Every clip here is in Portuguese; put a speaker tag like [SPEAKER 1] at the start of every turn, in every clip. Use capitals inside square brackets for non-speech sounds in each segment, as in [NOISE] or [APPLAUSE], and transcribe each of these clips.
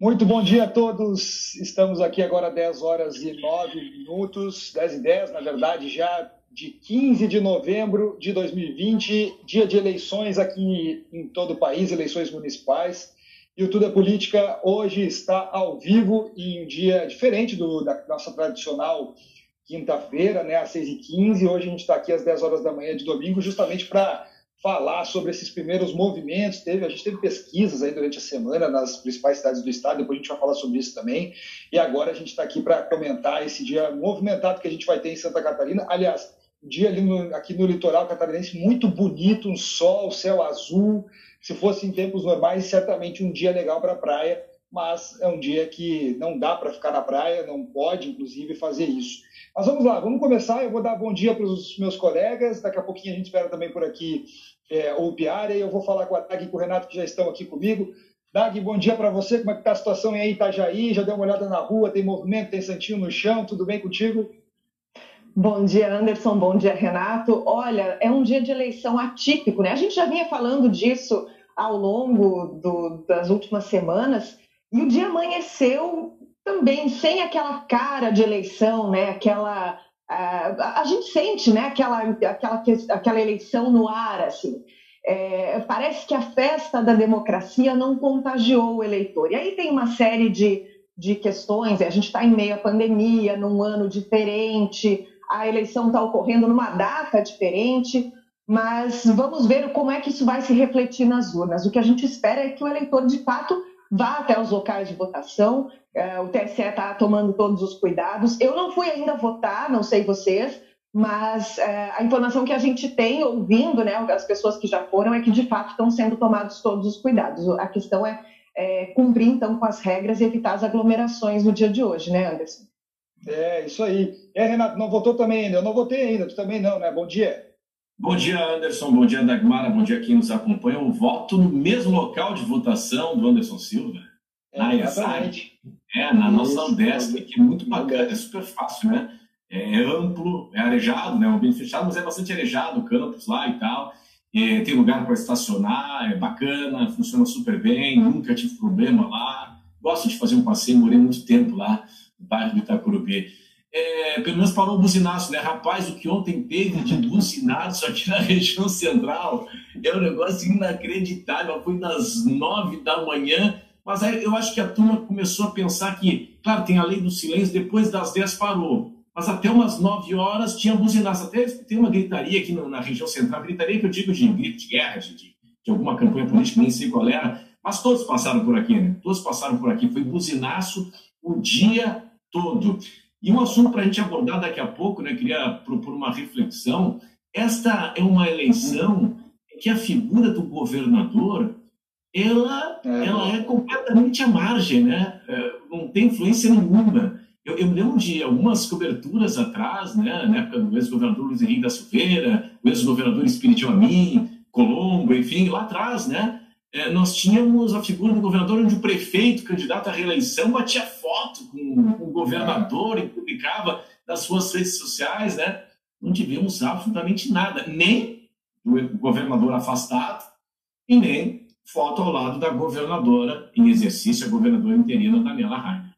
[SPEAKER 1] Muito bom dia a todos. Estamos aqui agora 10 horas e 9 minutos, 10 e 10, na verdade, já de 15 de novembro de 2020, dia de eleições aqui em todo o país, eleições municipais. E o Tudo é Política hoje está ao vivo em um dia diferente do, da nossa tradicional quinta-feira, né, às 6h15. Hoje a gente está aqui às 10 horas da manhã de domingo, justamente para falar sobre esses primeiros movimentos. Teve, a gente teve pesquisas aí durante a semana nas principais cidades do estado, depois a gente vai falar sobre isso também. E agora a gente está aqui para comentar esse dia movimentado que a gente vai ter em Santa Catarina. Aliás, um dia ali no, aqui no litoral catarinense muito bonito, um sol, céu azul. Se fosse em tempos normais, certamente um dia legal para a praia, mas é um dia que não dá para ficar na praia, não pode, inclusive, fazer isso. Mas vamos lá, vamos começar. Eu vou dar bom dia para os meus colegas. Daqui a pouquinho a gente espera também por aqui é, o Piara. E eu vou falar com a Dag e com o Renato, que já estão aqui comigo. Dag, bom dia para você. Como é que está a situação aí em Itajaí? Já deu uma olhada na rua? Tem movimento? Tem santinho no chão? Tudo bem contigo?
[SPEAKER 2] Bom dia, Anderson. Bom dia, Renato. Olha, é um dia de eleição atípico, né? A gente já vinha falando disso ao longo do, das últimas semanas e o dia amanheceu também sem aquela cara de eleição, né? Aquela a, a gente sente, né? Aquela, aquela, aquela eleição no ar, assim. É, parece que a festa da democracia não contagiou o eleitor. E aí tem uma série de, de questões. A gente está em meio à pandemia, num ano diferente a eleição está ocorrendo numa data diferente, mas vamos ver como é que isso vai se refletir nas urnas. O que a gente espera é que o eleitor, de fato, vá até os locais de votação. É, o TSE está tomando todos os cuidados. Eu não fui ainda votar, não sei vocês, mas é, a informação que a gente tem ouvindo, né, as pessoas que já foram, é que de fato estão sendo tomados todos os cuidados. A questão é, é cumprir então com as regras e evitar as aglomerações no dia de hoje, né, Anderson?
[SPEAKER 1] É, isso aí. É, Renato, não votou também ainda? Eu não votei ainda, tu também não, né? Bom dia.
[SPEAKER 3] Bom dia, Anderson. Bom dia, Dagmara. Bom dia quem nos acompanha. Eu voto no mesmo local de votação do Anderson Silva.
[SPEAKER 1] É, na exatamente.
[SPEAKER 3] É, na nossa Andesp, que é muito bacana, é super fácil, né? É amplo, é arejado, né? Um ambiente fechado, mas é bastante arejado o campus lá e tal. É, tem lugar para estacionar, é bacana, funciona super bem, nunca tive problema lá. Gosto de fazer um passeio, morei muito tempo lá bairro do Itacurubi. É, pelo menos parou o buzinaço, né? Rapaz, o que ontem teve de buzinaço aqui na região central é um negócio inacreditável. Foi das nove da manhã, mas aí eu acho que a turma começou a pensar que, claro, tem a lei do silêncio, depois das dez parou. Mas até umas nove horas tinha buzinaço. Até tem uma gritaria aqui na, região central, gritaria que eu digo de grito de guerra, de, de alguma campanha política, nem sei qual era, mas todos passaram por aqui, né? Todos passaram por aqui. Foi buzinaço o dia todo. E um assunto para a gente abordar daqui a pouco, né, queria propor uma reflexão. Esta é uma eleição em que a figura do governador ela é, ela é completamente à margem, né? É, não tem influência nenhuma. Eu, eu me lembro de algumas coberturas atrás, né, na época do ex-governador Luiz Henrique da Silveira, o ex-governador Espírito Amin, Colombo, enfim, lá atrás, né? É, nós tínhamos a figura do governador onde o prefeito, candidato à reeleição, batia foto com, com o governador e publicava nas suas redes sociais, né? Não tivemos absolutamente nada, nem do governador afastado e nem foto ao lado da governadora em exercício, a governadora interina Daniela Rainer.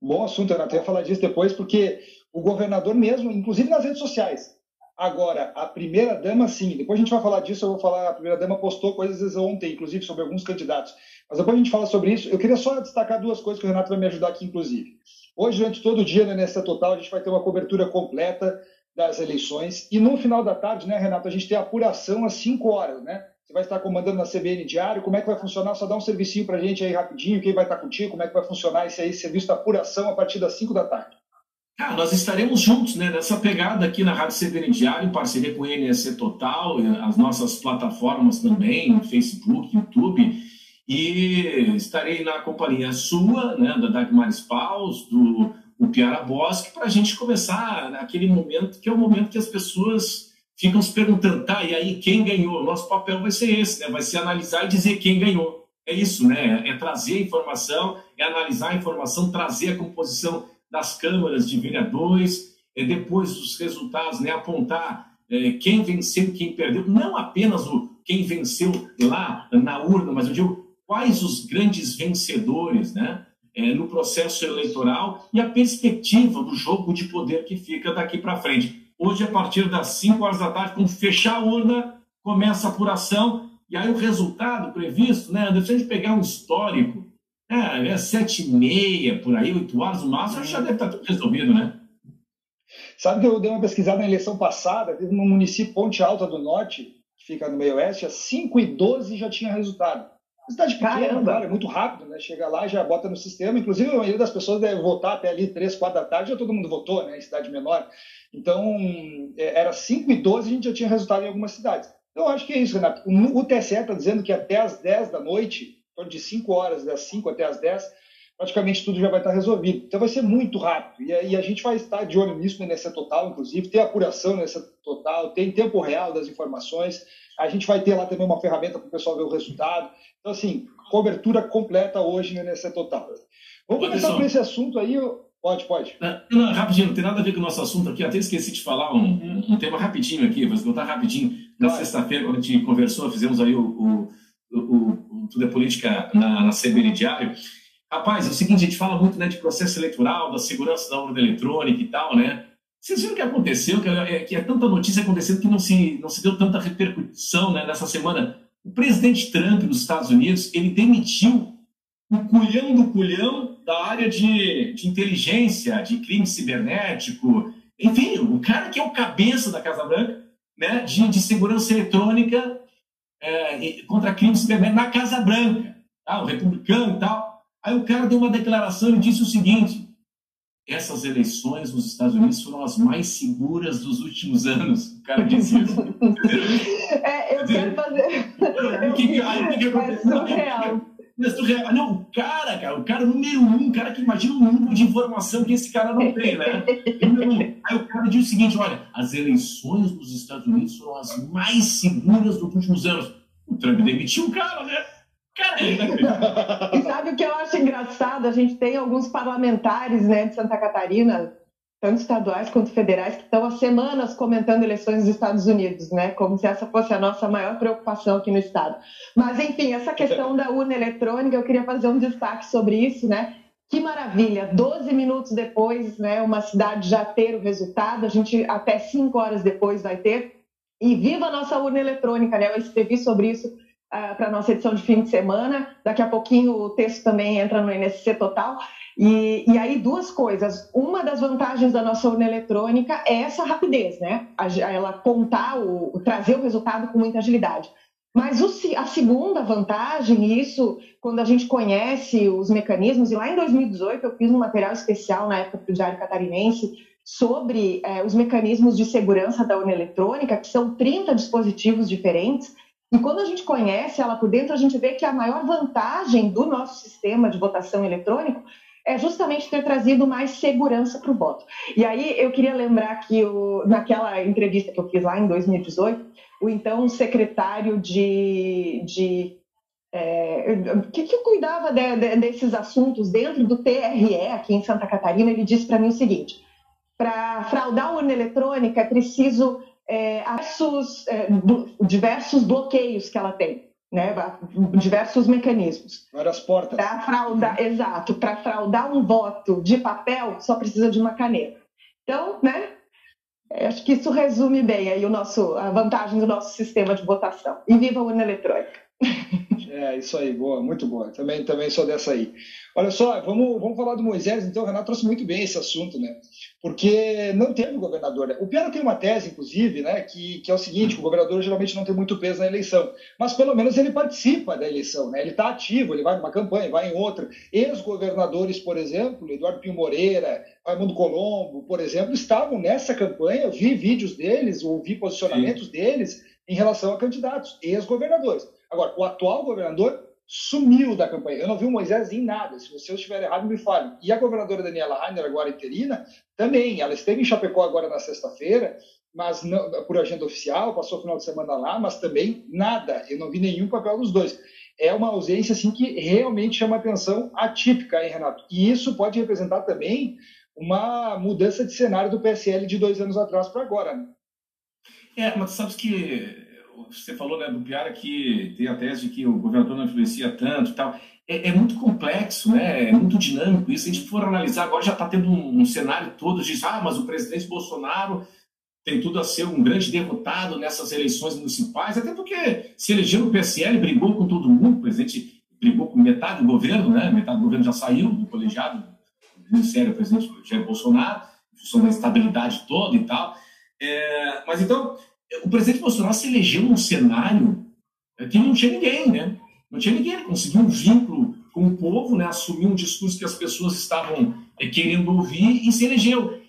[SPEAKER 1] Bom assunto. Eu ia falar disso depois, porque o governador mesmo, inclusive nas redes sociais, Agora, a primeira-dama, sim. Depois a gente vai falar disso, eu vou falar. A primeira-dama postou coisas ontem, inclusive, sobre alguns candidatos. Mas depois a gente fala sobre isso. Eu queria só destacar duas coisas que o Renato vai me ajudar aqui, inclusive. Hoje, durante todo o dia, né, nessa total, a gente vai ter uma cobertura completa das eleições. E no final da tarde, né, Renato, a gente tem a apuração às 5 horas, né? Você vai estar comandando na CBN Diário. Como é que vai funcionar? Só dá um servicinho para a gente aí rapidinho. Quem vai estar contigo? Como é que vai funcionar esse aí, serviço da apuração a partir das 5 da tarde?
[SPEAKER 3] Cara, nós estaremos juntos né, nessa pegada aqui na Rádio CBN Diário, em parceria com o NSC Total, as nossas plataformas também, Facebook, YouTube, e estarei na companhia sua, né, da Dagmar Paus, do o Piara Bosque, para a gente começar naquele momento que é o momento que as pessoas ficam se perguntando, tá, e aí quem ganhou? Nosso papel vai ser esse, né? vai ser analisar e dizer quem ganhou. É isso, né? É trazer a informação, é analisar a informação, trazer a composição das câmaras de vereadores, é, depois dos resultados, né, apontar é, quem venceu e quem perdeu, não apenas o quem venceu lá na urna, mas eu digo quais os grandes vencedores né, é, no processo eleitoral e a perspectiva do jogo de poder que fica daqui para frente. Hoje, a partir das 5 horas da tarde, quando fechar a urna, começa a apuração, e aí o resultado previsto, né, se a gente pegar um histórico, é, é sete e meia, por aí, oito horas no máximo, já deve estar tudo resolvido, né?
[SPEAKER 1] Sabe que eu dei uma pesquisada na eleição passada, teve no município Ponte Alta do Norte, que fica no meio oeste, às 5 e 12 já tinha resultado. Cidade pequena, claro, é muito rápido, né? Chega lá, já bota no sistema. Inclusive, a maioria das pessoas deve votar até ali 3, 4 da tarde, já todo mundo votou, né? Em cidade menor. Então, é, era 5 e 12 a gente já tinha resultado em algumas cidades. Então, acho que é isso, Renato. O TSE está dizendo que até as 10 da noite, torno de 5 horas, das 5 até as 10, praticamente tudo já vai estar resolvido. Então vai ser muito rápido. E, a gente vai estar de olho nisso no NSC Total, inclusive, tem apuração no NSC Total, tem tempo real das informações. A gente vai ter lá também uma ferramenta para o pessoal ver o resultado. Então, assim, cobertura completa hoje no NSC Total. Vamos começar com esse assunto aí. Pode, pode.
[SPEAKER 3] Não, rapidinho, não tem nada a ver com o nosso assunto aqui. Até esqueci de falar um, um, um tema rapidinho aqui, vou contar rapidinho. Na sexta-feira, quando a gente conversou, fizemos aí o, o, o Tudo é Política na, na CBN Diário. Rapaz, é o seguinte, a gente fala muito né, de processo eleitoral, da segurança da urna eletrônica e tal, né? Vocês viram o que aconteceu? Que é, que é tanta notícia acontecendo que não se, não se deu tanta repercussão né, nessa semana. O presidente Trump dos Estados Unidos, ele demitiu o culhão do culhão da área de, de inteligência, de crime cibernético, enfim, o cara que é o cabeça da Casa Branca, né, de, de segurança eletrônica é, contra crime cibernético na Casa Branca, tá? o republicano e tal. Aí o cara deu uma declaração e disse o seguinte: essas eleições nos Estados Unidos foram as mais seguras dos últimos anos. O cara disse isso. [LAUGHS]
[SPEAKER 2] é, eu quero fazer. O que, aí, que, que aconteceu? É surreal.
[SPEAKER 3] É não, o cara, cara, o cara número um, o cara que imagina o nível de informação que esse cara não tem, né? [LAUGHS] Aí o cara diz o seguinte: olha, as eleições nos Estados Unidos foram as mais seguras dos últimos anos. O Trump demitiu o cara, né? [LAUGHS]
[SPEAKER 2] e sabe o que eu acho engraçado? A gente tem alguns parlamentares né, de Santa Catarina, tanto estaduais quanto federais, que estão há semanas comentando eleições dos Estados Unidos, né? Como se essa fosse a nossa maior preocupação aqui no estado. Mas, enfim, essa questão da urna eletrônica, eu queria fazer um destaque sobre isso, né? Que maravilha! 12 minutos depois, né, uma cidade já ter o resultado, a gente até 5 horas depois vai ter. E viva a nossa urna eletrônica, né? Eu escrevi sobre isso uh, para a nossa edição de fim de semana. Daqui a pouquinho o texto também entra no NSC Total. E, e, aí, duas coisas. Uma das vantagens da nossa urna eletrônica é essa rapidez, né? Ela contar, o, trazer o resultado com muita agilidade. Mas o, a segunda vantagem, isso quando a gente conhece os mecanismos, e lá em 2018 eu fiz um material especial na época para o Diário Catarinense sobre é, os mecanismos de segurança da urna eletrônica, que são 30 dispositivos diferentes, e quando a gente conhece ela por dentro, a gente vê que a maior vantagem do nosso sistema de votação eletrônico é justamente ter trazido mais segurança para o voto. E aí eu queria lembrar que o, naquela entrevista que eu fiz lá em 2018, o então secretário de, de é, que, que cuidava de, de, desses assuntos dentro do TRE aqui em Santa Catarina, ele disse para mim o seguinte: para fraudar a urna eletrônica é preciso é, diversos, é, diversos bloqueios que ela tem, né? diversos mecanismos.
[SPEAKER 1] Várias portas.
[SPEAKER 2] Para fraudar, exato, para fraudar um voto de papel só precisa de uma caneta. Então, né? Acho que isso resume bem aí o nosso, a vantagem do nosso sistema de votação. E viva a urna eletrônica! [LAUGHS]
[SPEAKER 1] É, isso aí, boa, muito boa. Também, também sou dessa aí. Olha só, vamos, vamos falar do Moisés, então o Renato trouxe muito bem esse assunto, né? Porque não teve governador. Né? O Piara tem uma tese, inclusive, né, que, que é o seguinte: o governador geralmente não tem muito peso na eleição, mas pelo menos ele participa da eleição, né? Ele está ativo, ele vai numa campanha, vai em outra. Ex-governadores, por exemplo, Eduardo Pinho Moreira, Raimundo Colombo, por exemplo, estavam nessa campanha, eu vi vídeos deles, ouvi posicionamentos Sim. deles em relação a candidatos, ex-governadores. Agora, o atual governador sumiu da campanha. Eu não vi o Moisés em nada. Se você estiver errado, me fale. E a governadora Daniela Rainer, agora interina, também. Ela esteve em Chapecó agora na sexta-feira, mas não, por agenda oficial, passou o final de semana lá, mas também nada. Eu não vi nenhum papel dos dois. É uma ausência assim que realmente chama atenção atípica, hein, Renato? E isso pode representar também uma mudança de cenário do PSL de dois anos atrás para agora. Né?
[SPEAKER 3] É, mas sabe que você falou né, do Piara que tem a tese de que o governador não influencia tanto e tal. É, é, muito complexo, né? é muito dinâmico isso. Se a gente for analisar, agora já está tendo um, um, cenário todo de ah, mas o presidente Bolsonaro tem tudo a ser um grande derrotado nessas eleições municipais, até porque se elegeu no PSL, brigou com todo mundo, o presidente brigou com metade do governo, né? metade do governo já saiu do colegiado, do Ministério, o presidente Jair Bolsonaro, em função da estabilidade toda e tal. É, mas então, o presidente Bolsonaro se elegeu num cenário que não tinha ninguém, né? Não tinha ninguém, ele conseguiu um vínculo com o povo, né? assumiu um discurso que as pessoas estavam é, querendo ouvir e se elegeu.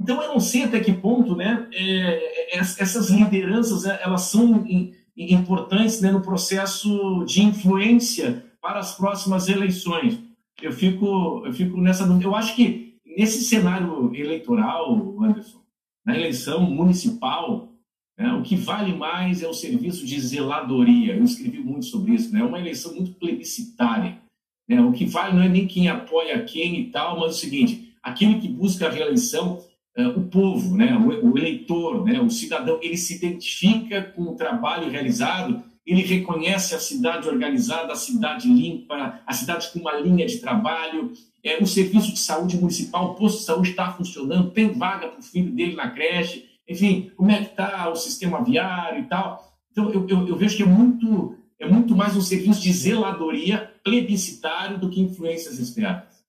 [SPEAKER 3] Então, eu não sei até que ponto né, é, é essas lideranças né, elas são importantes né, no processo de influência para as próximas eleições. Eu fico, eu fico nessa. Eu acho que nesse cenário eleitoral, Anderson, na eleição municipal, né, o que vale mais é o serviço de zeladoria. Eu escrevi muito sobre isso. Né? É uma eleição muito plebiscitária. Né? O que vale não é nem quem apoia quem e tal, mas é o seguinte: aquele que busca a reeleição, é, o povo, né? o, o eleitor, né? o cidadão, ele se identifica com o trabalho realizado ele reconhece a cidade organizada, a cidade limpa, a cidade com uma linha de trabalho, é, o serviço de saúde municipal, o posto de saúde está funcionando, tem vaga para o filho dele na creche, enfim, como é que está o sistema viário e tal. Então, eu, eu, eu, vejo que é muito, é muito mais um serviço de zeladoria plebiscitário do que influências externas.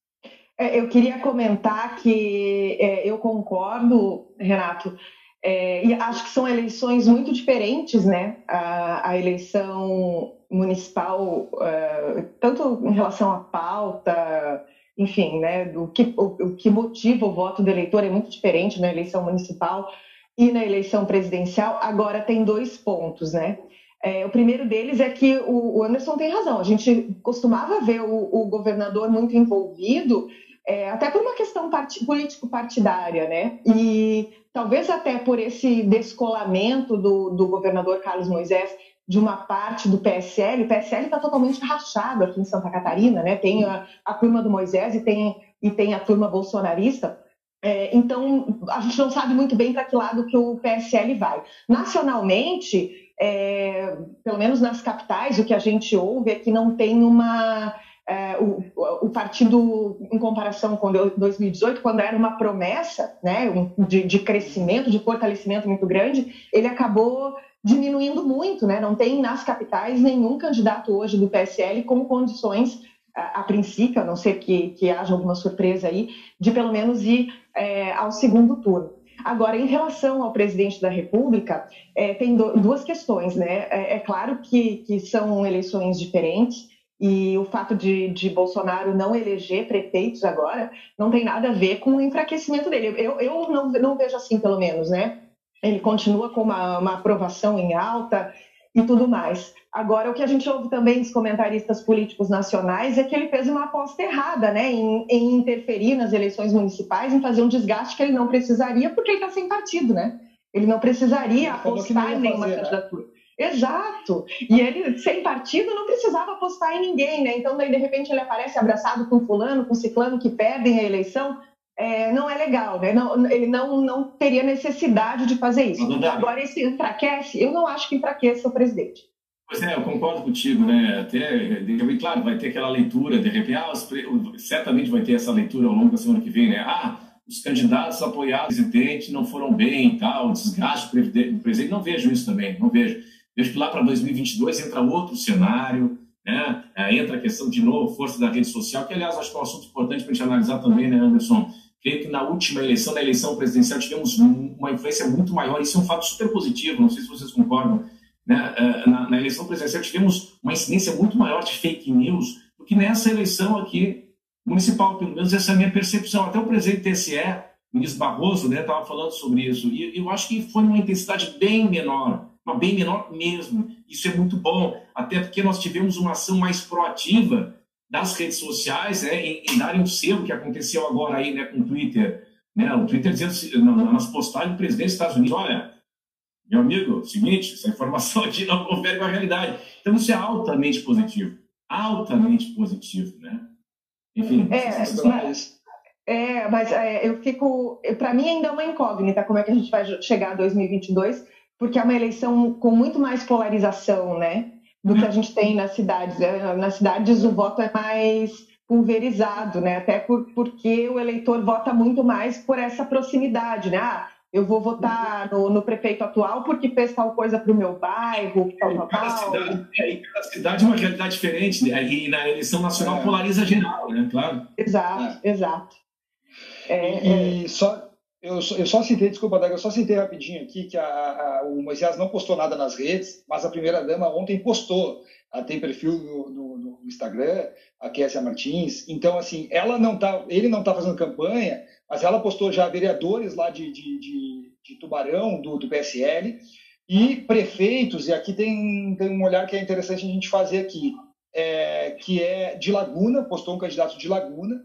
[SPEAKER 2] É, eu queria comentar que é, eu concordo, Renato, é, e acho que são eleições muito diferentes, né? A, a eleição municipal, uh, tanto em relação à pauta, enfim, né? Do que, o, o, que motiva o voto do eleitor é muito diferente na eleição municipal e na eleição presidencial. Agora tem dois pontos, né? É, o primeiro deles é que o, o, Anderson tem razão. A gente costumava ver o, o governador muito envolvido, é, até por uma questão part, político-partidária, né? E talvez até por esse descolamento do, do governador Carlos Moisés de uma parte do PSL, o PSL está totalmente rachado aqui em Santa Catarina, né? Tem a, a turma do Moisés e tem, e tem a turma bolsonarista. É, então, a gente não sabe muito bem para que lado que o PSL vai. Nacionalmente, é, pelo menos nas capitais, o que a gente ouve é que não tem uma é, o, o, partido, em comparação com 2018, quando era uma promessa né, de, de, crescimento, de fortalecimento muito grande, ele acabou diminuindo muito. Né? Não tem nas capitais nenhum candidato hoje do PSL com condições, a, princípio, a não ser que, que haja alguma surpresa aí, de pelo menos ir é, ao segundo turno. Agora, em relação ao presidente da República, é, tem do, duas questões. Né? É, é claro que, que são eleições diferentes, e o fato de, de, Bolsonaro não eleger prefeitos agora não tem nada a ver com o enfraquecimento dele. Eu, eu não, não vejo assim, pelo menos, né? Ele continua com uma, uma aprovação em alta e tudo mais. Agora, o que a gente ouve também dos comentaristas políticos nacionais é que ele fez uma aposta errada, né, em, em interferir nas eleições municipais, em fazer um desgaste que ele não precisaria, porque ele está sem partido, né? Ele não precisaria apostar em nenhuma né? candidatura. Exato. E ele, sem partido, não precisava apostar em ninguém, né? Então, daí, de repente, ele aparece abraçado com fulano, com ciclano, que perdem a eleição. É, não é legal, né? Não, ele não, não teria necessidade de fazer isso. Agora, esse enfraquece? Eu não acho que enfraqueça o presidente.
[SPEAKER 3] Pois é, eu concordo contigo, né? Até, claro, vai ter aquela leitura, de repente, ah, certamente vai ter essa leitura ao longo da semana que vem, né? Ah, os candidatos apoiados o presidente não foram bem e tal, desgaste do presidente. Não vejo isso também, não vejo. Vejo que lá para 2022 entra outro cenário, né? É, entra a questão de novo, força da rede social, que aliás acho que é um assunto importante para a gente analisar também, né, Anderson? Creio que na última eleição, na eleição presidencial, tivemos uma influência muito maior. Isso é um fato super positivo, não sei se vocês concordam. Né? É, na, na eleição presidencial, tivemos uma incidência muito maior de fake news do que nessa eleição aqui municipal, pelo menos essa é a minha percepção. Até o presidente TSE, o ministro Barroso, estava né, falando sobre isso. E eu acho que foi uma intensidade bem menor uma bem menor mesmo. Isso é muito bom, até porque nós tivemos uma ação mais proativa das redes sociais né, em, em darem um selo que aconteceu agora aí né, com o Twitter. Né, o Twitter dizendo nas postagens do presidente dos Estados Unidos, olha, meu amigo, seguinte, essa informação aqui não confere com a realidade. Então isso é altamente positivo, altamente positivo, né? Enfim,
[SPEAKER 2] é, mas, é, mas é, eu fico, para mim ainda é uma incógnita como é que a gente vai chegar a 2022, porque é uma eleição com muito mais polarização, né? Do que a gente tem nas cidades. É, nas cidades o voto é mais pulverizado, né? Até por, porque o eleitor vota muito mais por essa proximidade, né? Ah, eu vou votar no, no, prefeito atual porque fez tal coisa para o meu bairro, tal, tal,
[SPEAKER 3] cada Cidade, é, cada cidade é uma realidade diferente, né? e na eleição nacional é. polariza geral, né? Claro.
[SPEAKER 2] Exato, é. exato.
[SPEAKER 1] É, e, é. só, eu, eu só citei, desculpa, Daga, eu só citei rapidinho aqui que a, a, o Moisés não postou nada nas redes, mas a primeira-dama ontem postou. Ela tem perfil no, no, no Instagram, a Késia Martins. Então, assim, ela não tá, ele não está fazendo campanha, mas ela postou já vereadores lá de, de, de, de Tubarão, do, do, PSL, e prefeitos, e aqui tem, tem um olhar que é interessante a gente fazer aqui, é, que é de Laguna, postou um candidato de Laguna,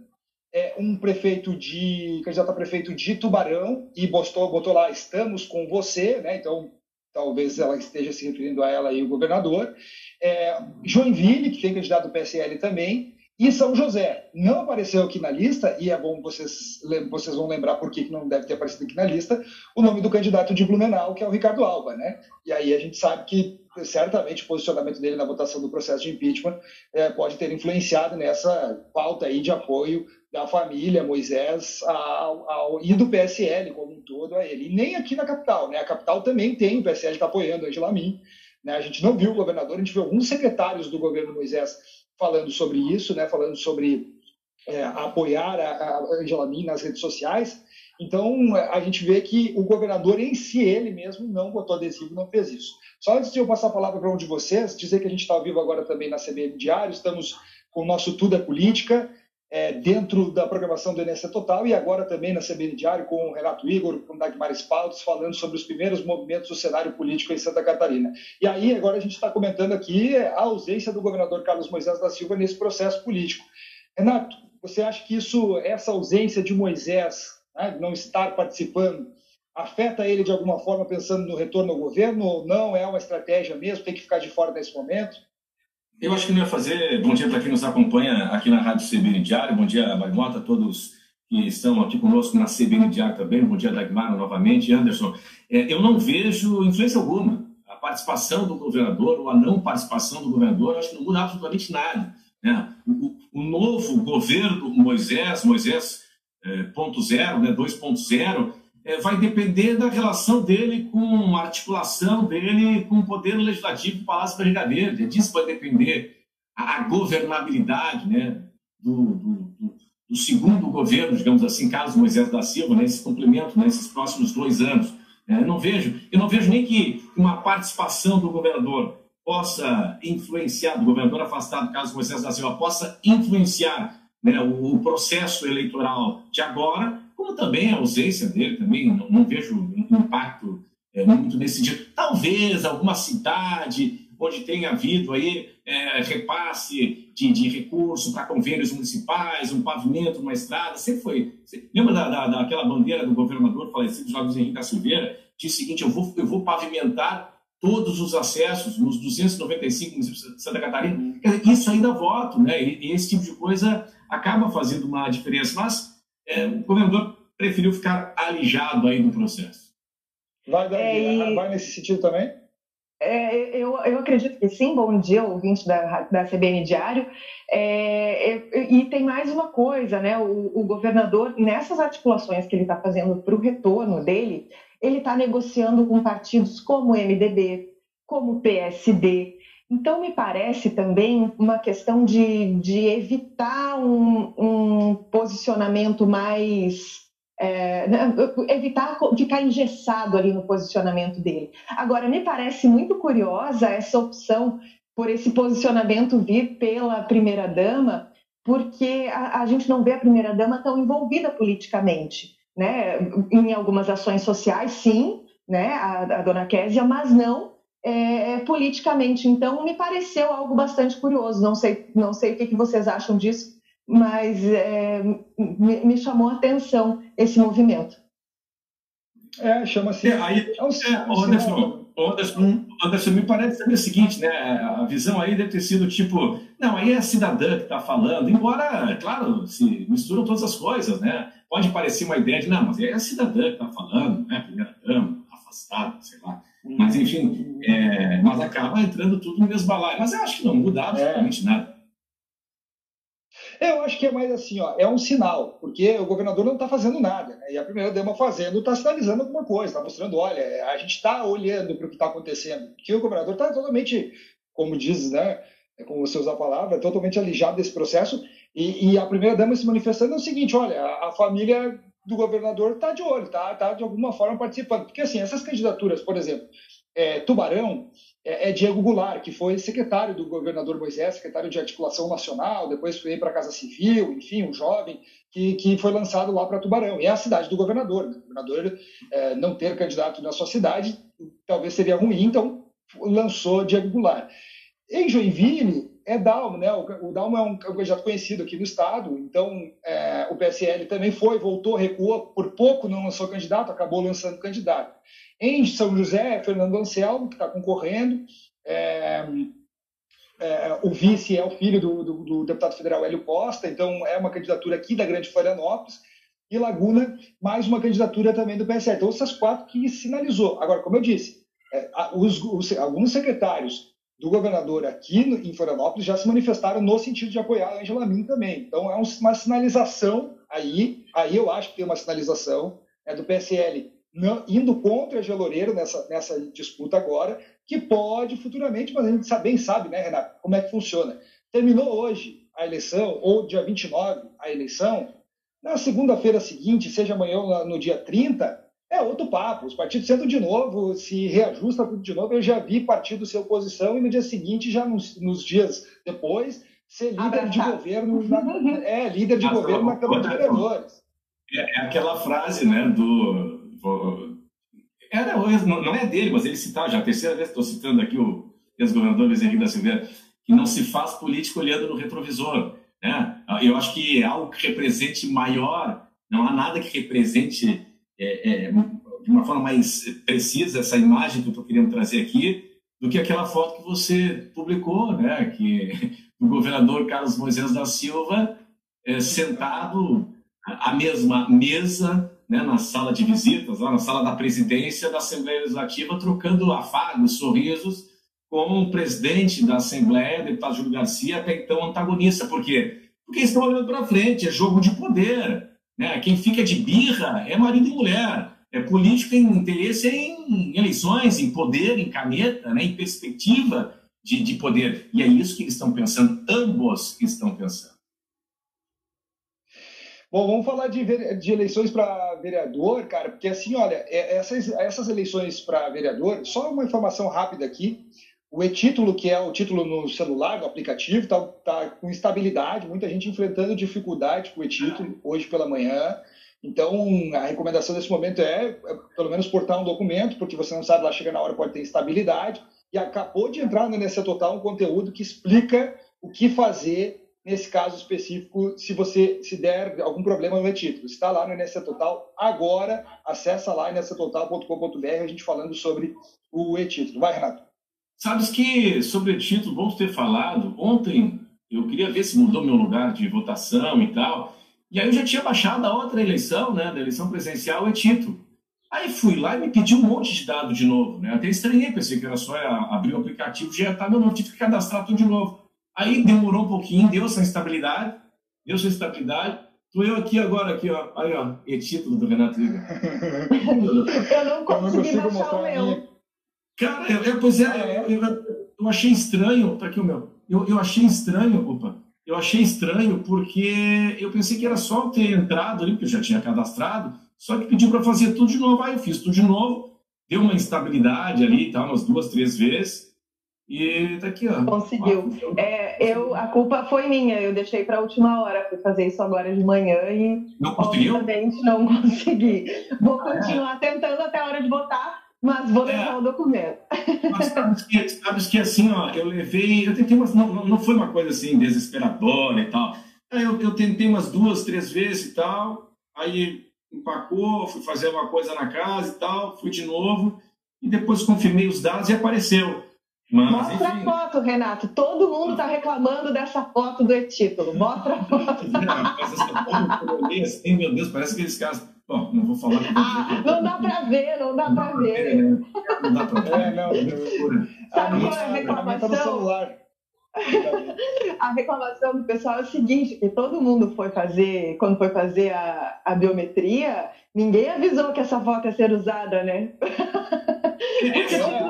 [SPEAKER 1] é, um prefeito de candidato a prefeito de Tubarão e botou, botou lá estamos com você, né? Então talvez ela esteja se referindo a ela e o governador. É, Joinville, que tem candidato do PSL também, e São José. Não apareceu aqui na lista, e é bom vocês, vocês vão lembrar por que não deve ter aparecido aqui na lista, o nome do candidato de Blumenau, que é o Ricardo Alba, né? E aí a gente sabe que certamente o posicionamento dele na votação do processo de impeachment é, pode ter influenciado nessa pauta aí de apoio da família Moisés ao, ao, e do PSL como um todo a ele. E nem aqui na capital, né? A capital também tem, o PSL está apoiando Angela Min. Né? A gente não viu o governador, a gente viu alguns secretários do governo Moisés falando sobre isso, né? Falando sobre é, apoiar a, a Angela Min nas redes sociais. Então, a gente vê que o governador em si, ele mesmo, não botou adesivo, não fez isso. Só antes de eu passar a palavra para um de vocês, dizer que a gente está ao vivo agora também na CBN Diário, estamos com o nosso Tudo é Política, é, dentro da programação do NSC Total e agora também na CBN Diário com o Renato Igor, com o Dagmar Spaltz, falando sobre os primeiros movimentos do cenário político em Santa Catarina. E aí agora a gente está comentando aqui a ausência do governador Carlos Moisés da Silva nesse processo político. Renato, você acha que isso, essa ausência de Moisés, né, não estar participando, afeta ele de alguma forma pensando no retorno ao governo ou não? É uma estratégia mesmo? Tem que ficar de fora nesse momento?
[SPEAKER 3] Eu acho que não ia fazer. Bom dia para quem nos acompanha aqui na Rádio CBN Diário. Bom dia, Marmota, a todos que estão aqui conosco na CBN Diário também. Bom dia, Dagmar, novamente. Anderson, é, eu não vejo influência alguma. A participação do governador ou a não participação do governador, acho que não muda absolutamente nada. Né? O, o, novo governo Moisés, Moisés é, ponto zero, né, 2.0, é, vai depender da relação dele com a articulação dele com o poder legislativo do Palácio Brigadeiro. É disso vai depender a, governabilidade né, do, do, do, segundo governo, digamos assim, Carlos Moisés da Silva, né, complemento, nesses próximos dois anos. É, não vejo, eu não vejo nem que uma participação do governador possa influenciar, do governador afastado, Carlos Moisés da Silva, possa influenciar né, o, o processo eleitoral de agora, como também a ausência dele, também não, não vejo impacto é, muito nesse sentido. Talvez alguma cidade onde tenha havido aí é, repasse de, de recurso para convênios municipais, um pavimento, uma estrada, sempre foi. Lembra da, da, daquela bandeira do governador falecido José Henrique da Silveira? Diz o seguinte: eu vou, eu vou pavimentar todos os acessos nos 295 municípios de Santa Catarina. Isso ainda voto, né? E esse tipo de coisa acaba fazendo uma diferença. Mas é, o governador preferiu ficar alijado aí do processo.
[SPEAKER 1] Vai, é, vai nesse sentido também?
[SPEAKER 2] É, eu, eu acredito que sim. Bom dia, ouvinte da, da CBN Diário. É, é, e tem mais uma coisa, né? O, o governador, nessas articulações que ele está fazendo para o retorno dele, ele está negociando com partidos como o MDB, como o PSD, então, me parece também uma questão de, de evitar um, um posicionamento mais. É, né, evitar ficar engessado ali no posicionamento dele. Agora, me parece muito curiosa essa opção por esse posicionamento vir pela primeira-dama, porque a, a, gente não vê a primeira-dama tão envolvida politicamente. Né? Em algumas ações sociais, sim, né? a, a dona Késia, mas não é, é, politicamente. Então, me pareceu algo bastante curioso. Não sei, não sei o que, que vocês acham disso, mas é, me, me, chamou a atenção esse movimento.
[SPEAKER 3] É, chama-se. É, aí, é, um, é, Anderson, Anderson, hum. Anderson, me parece também o seguinte, né? A visão aí deve ter sido tipo, não, aí é a cidadã que está falando, embora, claro, se misturam todas as coisas, né? Pode parecer uma ideia de, não, mas é a cidadã que está falando, né? Primeira dama, afastado, sei lá. Mas, enfim, é, mas acaba entrando tudo no mesmo balaio. Mas eu acho que não muda absolutamente é. nada.
[SPEAKER 1] Eu acho que é mais assim, ó, é um sinal, porque o governador não está fazendo nada, né? e a primeira dama fazendo está sinalizando alguma coisa, está mostrando, olha, a gente está olhando para o que está acontecendo, porque o governador está totalmente, como diz, né, é como você usa a palavra, totalmente alijado desse processo, e, e a primeira dama se manifestando é o seguinte, olha, a, a família do governador está de olho, está tá de alguma forma participando, porque assim, essas candidaturas, por exemplo, é, Tubarão, é, é, Diego Goulart, que foi secretário do governador Moisés, secretário de articulação nacional, depois foi para a Casa Civil, enfim, um jovem que, que foi lançado lá para Tubarão. E é a cidade do governador. Né? O governador é, não ter candidato na sua cidade talvez seria ruim, então lançou Diego Goulart. Em Joinville, é Dalmo, né? O, Dalmo é um, é candidato conhecido aqui no estado, então é, o PSL também foi, voltou, recuou, por pouco não lançou candidato, acabou lançando candidato. Em São José, Fernando Anselmo, que está concorrendo. É, é, o vice é o filho do, do, do, deputado federal Hélio Costa, então é uma candidatura aqui da Grande Florianópolis. E Laguna, mais uma candidatura também do PSL. Então, essas quatro que sinalizou. Agora, como eu disse, é, os, os, alguns secretários do governador aqui no, em Florianópolis já se manifestaram no sentido de apoiar a Angela Min também. Então, é um, uma sinalização aí. Aí eu acho que tem uma sinalização é, do PSL não, indo contra a Geloreiro nessa, nessa disputa agora, que pode futuramente, mas a gente sabe, bem sabe, né, Renato, como é que funciona. Terminou hoje a eleição, ou dia 29 a eleição, na segunda-feira seguinte, seja amanhã ou no dia 30, é outro papo. Os partidos sentam de novo, se reajusta tudo de novo. Eu já vi partido ser oposição e no dia seguinte, já nos, nos dias depois, ser líder de governo, na, é, líder de ah, governo na Câmara de Vereadores.
[SPEAKER 3] É, é aquela frase, né, do era, não é dele, mas ele citava, já a terceira vez que estou citando aqui o ex-governador Luiz Henrique da Silveira, que não se faz política olhando no retrovisor. Né? Eu acho que é algo que represente maior, não há nada que represente é, é, de uma forma mais precisa essa imagem que eu estou querendo trazer aqui, do que aquela foto que você publicou, né? que o governador Carlos Moisés da Silva é, sentado à mesma mesa né, na sala de visitas, lá na sala da presidência da Assembleia Legislativa, trocando afagos, sorrisos com o presidente da Assembleia, deputado Júlio Garcia, até então antagonista. Por quê? Porque estão olhando para frente, é jogo de poder. Né? Quem fica de birra é marido e mulher. É político tem interesse em eleições, em poder, em caneta, né? em perspectiva de, de poder. E é isso que eles estão pensando, ambos estão pensando.
[SPEAKER 1] Bom, vamos falar de, de eleições para vereador, cara, porque assim, olha, é, essas, essas eleições para vereador, só uma informação rápida aqui. O e-título, que é o título no celular, no aplicativo, está tá com instabilidade, muita gente enfrentando dificuldade com o e-título hoje pela manhã. Então, a recomendação nesse momento é, é, pelo menos, portar um documento, porque você não sabe, lá chega na hora, pode ter instabilidade. E acabou de entrar no NC Total um conteúdo que explica o que fazer nesse caso específico, se você se der algum problema no e-título. Está lá no NSC Total agora, acessa lá nsctotal.com.br, a gente falando sobre o e-título. Vai, Renato.
[SPEAKER 3] Sabes que sobre e-título, vamos ter falado, ontem eu queria ver se mudou meu lugar de votação e tal, e aí eu já tinha baixado a outra eleição, né, da eleição presencial, o e-título. Aí fui lá e me pedi um monte de dado de novo, né? Até estranhei, pensei que era só abrir o aplicativo, já está, meu, não, tive que cadastrar tudo de novo. Aí demorou um pouquinho, deu essa instabilidade, deu essa instabilidade. Tô eu aqui agora, aqui, ó. Aí, ó, e título do Renato Liga. [LAUGHS]
[SPEAKER 2] eu não consegui eu não baixar o meu.
[SPEAKER 3] Cara, eu, eu, pois é, eu, eu, achei estranho. Tá aqui o meu. Eu, eu achei estranho, opa. Eu achei estranho porque eu pensei que era só ter entrado ali, porque eu já tinha cadastrado, só que pediu para fazer tudo de novo. Aí eu fiz tudo de novo, deu uma instabilidade ali, tá, umas duas, três vezes. E tá aqui, ó.
[SPEAKER 2] Conseguiu. É, eu, a culpa foi minha, eu deixei para a última hora, fui fazer isso agora de manhã e
[SPEAKER 3] não conseguiu?
[SPEAKER 2] obviamente não [LAUGHS] consegui. Vou ah, é? continuar é? tentando até a hora de votar, mas vou levar é. o documento.
[SPEAKER 3] Mas sabes que, sabes que assim, ó, eu levei, eu tentei umas, não, não foi uma coisa assim desesperadora e tal. Aí eu, eu tentei umas duas, três vezes e tal, aí empacou, fui fazer uma coisa na casa e tal, fui de novo, e depois confirmei os dados e apareceu.
[SPEAKER 2] Mas, Mostra enfim. a foto, Renato. Todo mundo está reclamando dessa foto do e-título. Mostra a foto.
[SPEAKER 3] Não, mas essa foto, assim, meu Deus, parece aqueles caras. Bom, não vou falar.
[SPEAKER 2] Ah, não dá para ver, não dá para ver. Né?
[SPEAKER 1] Não dá para ver. É, não, não. Sabe qual é a reclamação? Tá no celular. [LAUGHS]
[SPEAKER 2] a reclamação do pessoal é o seguinte, que todo mundo foi fazer, quando foi fazer a, a biometria, ninguém avisou que essa foto ia ser usada, né? Esse [LAUGHS] tipo de eleitor não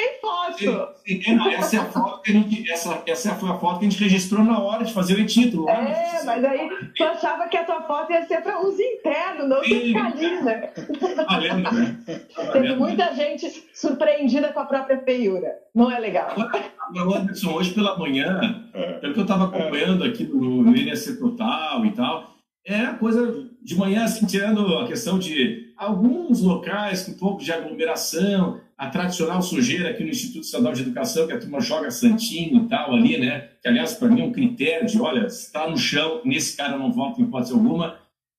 [SPEAKER 2] tem foto.
[SPEAKER 3] Sim, sim, essa é a foto que a gente, essa, essa foi a foto que a gente registrou na hora de fazer o título.
[SPEAKER 2] É, mas aí tu achava que a tua foto ia ser para uso interno, não fiscaliza.
[SPEAKER 3] Valendo, né? [LAUGHS]
[SPEAKER 2] Teve muita gente surpreendida com a própria feiura. Não é legal.
[SPEAKER 3] Agora, Anderson, hoje pela manhã, é. pelo que eu estava acompanhando aqui no, no NSC Total e tal, é a coisa de manhã, assim, tirando a questão de alguns locais com um pouco de aglomeração, a tradicional sujeira aqui no Instituto Estadual de Educação, que a turma joga santinho e tal ali, né? Que, aliás, para mim é um critério de, olha, está no chão, nesse cara não volta em hipótese alguma.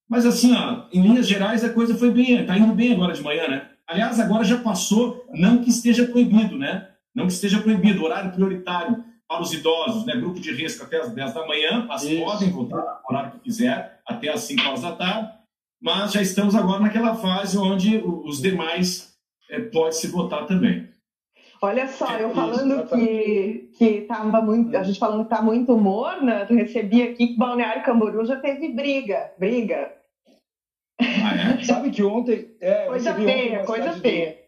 [SPEAKER 3] Mas, assim, ó, em linhas gerais, a coisa foi bem, está indo bem agora de manhã, né? Aliás, agora já passou, não que esteja proibido, né? Não que esteja proibido, horário prioritário para os idosos, né? Grupo de risco até as 10 da manhã, mas Isso. podem voltar no horário que quiser, até as 5 horas da tarde. Mas já estamos agora naquela fase onde os demais pode se votar também.
[SPEAKER 2] Olha só, eu falando que, que tava muito, a gente falando que tá muito morna, recebi aqui que Balneário Camboriú já teve briga, briga.
[SPEAKER 1] Ah, é? [LAUGHS] Sabe que ontem... É,
[SPEAKER 2] coisa feia, coisa feia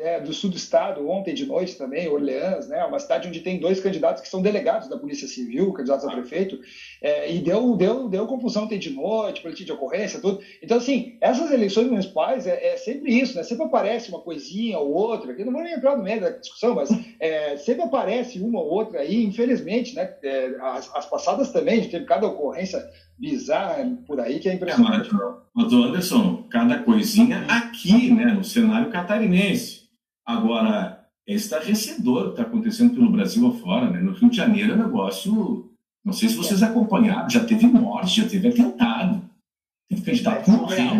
[SPEAKER 1] é, do sul do estado, ontem de noite também, Orleans, né, uma cidade onde tem dois candidatos que são delegados da Polícia Civil, candidatos a prefeito, é, e deu, deu, deu confusão ontem de noite, boletim de ocorrência, tudo. Então, assim, essas eleições municipais é, é, sempre isso, né? Sempre aparece uma coisinha ou outra, que não vou nem entrar no meio da discussão, mas é, sempre aparece uma ou outra aí, infelizmente, né? É, as, as, passadas também, a gente teve cada ocorrência bizarra por aí que é impressionante.
[SPEAKER 3] Mas, Anderson, cada coisinha aqui, né, no cenário catarinense. Agora, é estarrecedor o que está acontecendo pelo Brasil afora. Né? No Rio de Janeiro é um negócio. Não sei se vocês acompanharam, já teve morte, já teve atentado. Teve candidato que morreu.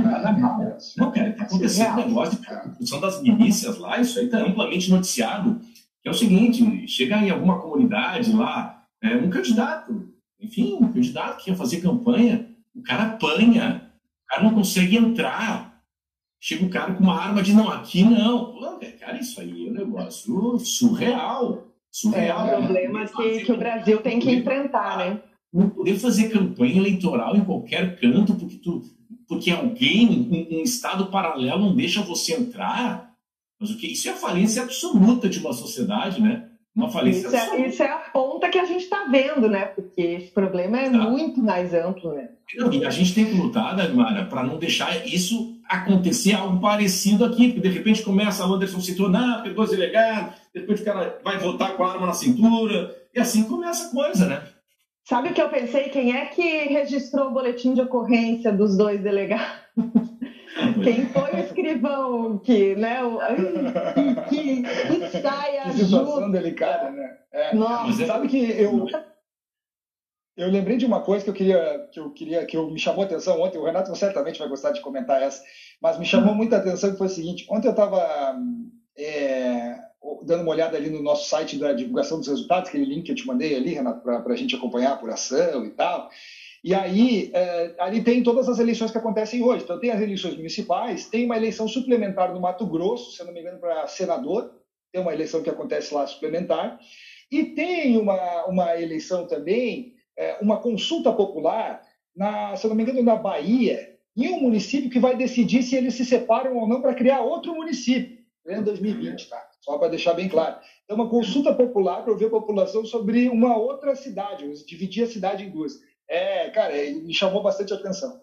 [SPEAKER 3] Não, cara, está acontecendo um negócio de das milícias lá, isso aí está amplamente noticiado. Que é o seguinte: chegar em alguma comunidade lá, é, um candidato, enfim, um candidato que ia fazer campanha, o cara apanha, o cara não consegue entrar Chega o cara com uma arma de não, aqui não. Pô, cara, isso aí é um negócio surreal. Surreal.
[SPEAKER 2] É um problema que, que o Brasil tem que enfrentar, né?
[SPEAKER 3] Não poder fazer campanha eleitoral em qualquer canto porque, tu, porque alguém, um, um Estado paralelo, não deixa você entrar. Mas o que? Isso é a falência absoluta de uma sociedade, né? Uma falência
[SPEAKER 2] isso é, isso é a ponta que a gente está vendo, né? Porque esse problema é tá. muito mais amplo, né?
[SPEAKER 3] e a gente tem que lutar, Dagmara, para não deixar isso acontecer algo parecido aqui, porque de repente começa, o Anderson citou, não, pegou os delegados, depois o cara vai votar com a arma na cintura, e assim começa a coisa, né?
[SPEAKER 2] Sabe o que eu pensei? Quem é que registrou o boletim de ocorrência dos dois delegados? [LAUGHS] Quem foi o escrivão que, né? O, [LAUGHS] que, que, que saia
[SPEAKER 1] que situação delicada, né? É, Nossa. Sabe que eu, eu lembrei de uma coisa que eu queria, que eu queria, que eu, me chamou a atenção ontem. O Renato certamente vai gostar de comentar essa, mas me chamou muita atenção que foi o seguinte: ontem eu estava é, dando uma olhada ali no nosso site da divulgação dos resultados, aquele link que eu te mandei ali, Renato, para a gente acompanhar a apuração e tal. E aí, é, ali tem todas as eleições que acontecem hoje. Então, tem as eleições municipais, tem uma eleição suplementar no Mato Grosso, se não me engano, para senador, tem uma eleição que acontece lá suplementar. E tem uma, uma eleição também uma consulta popular, na, se não me engano, na Bahia, em um município que vai decidir se eles se separam ou não para criar outro município, né, em 2020, tá? Só para deixar bem claro. Então, uma consulta popular para ouvir a população sobre uma outra cidade, dividir a cidade em duas. É, cara, me chamou bastante atenção.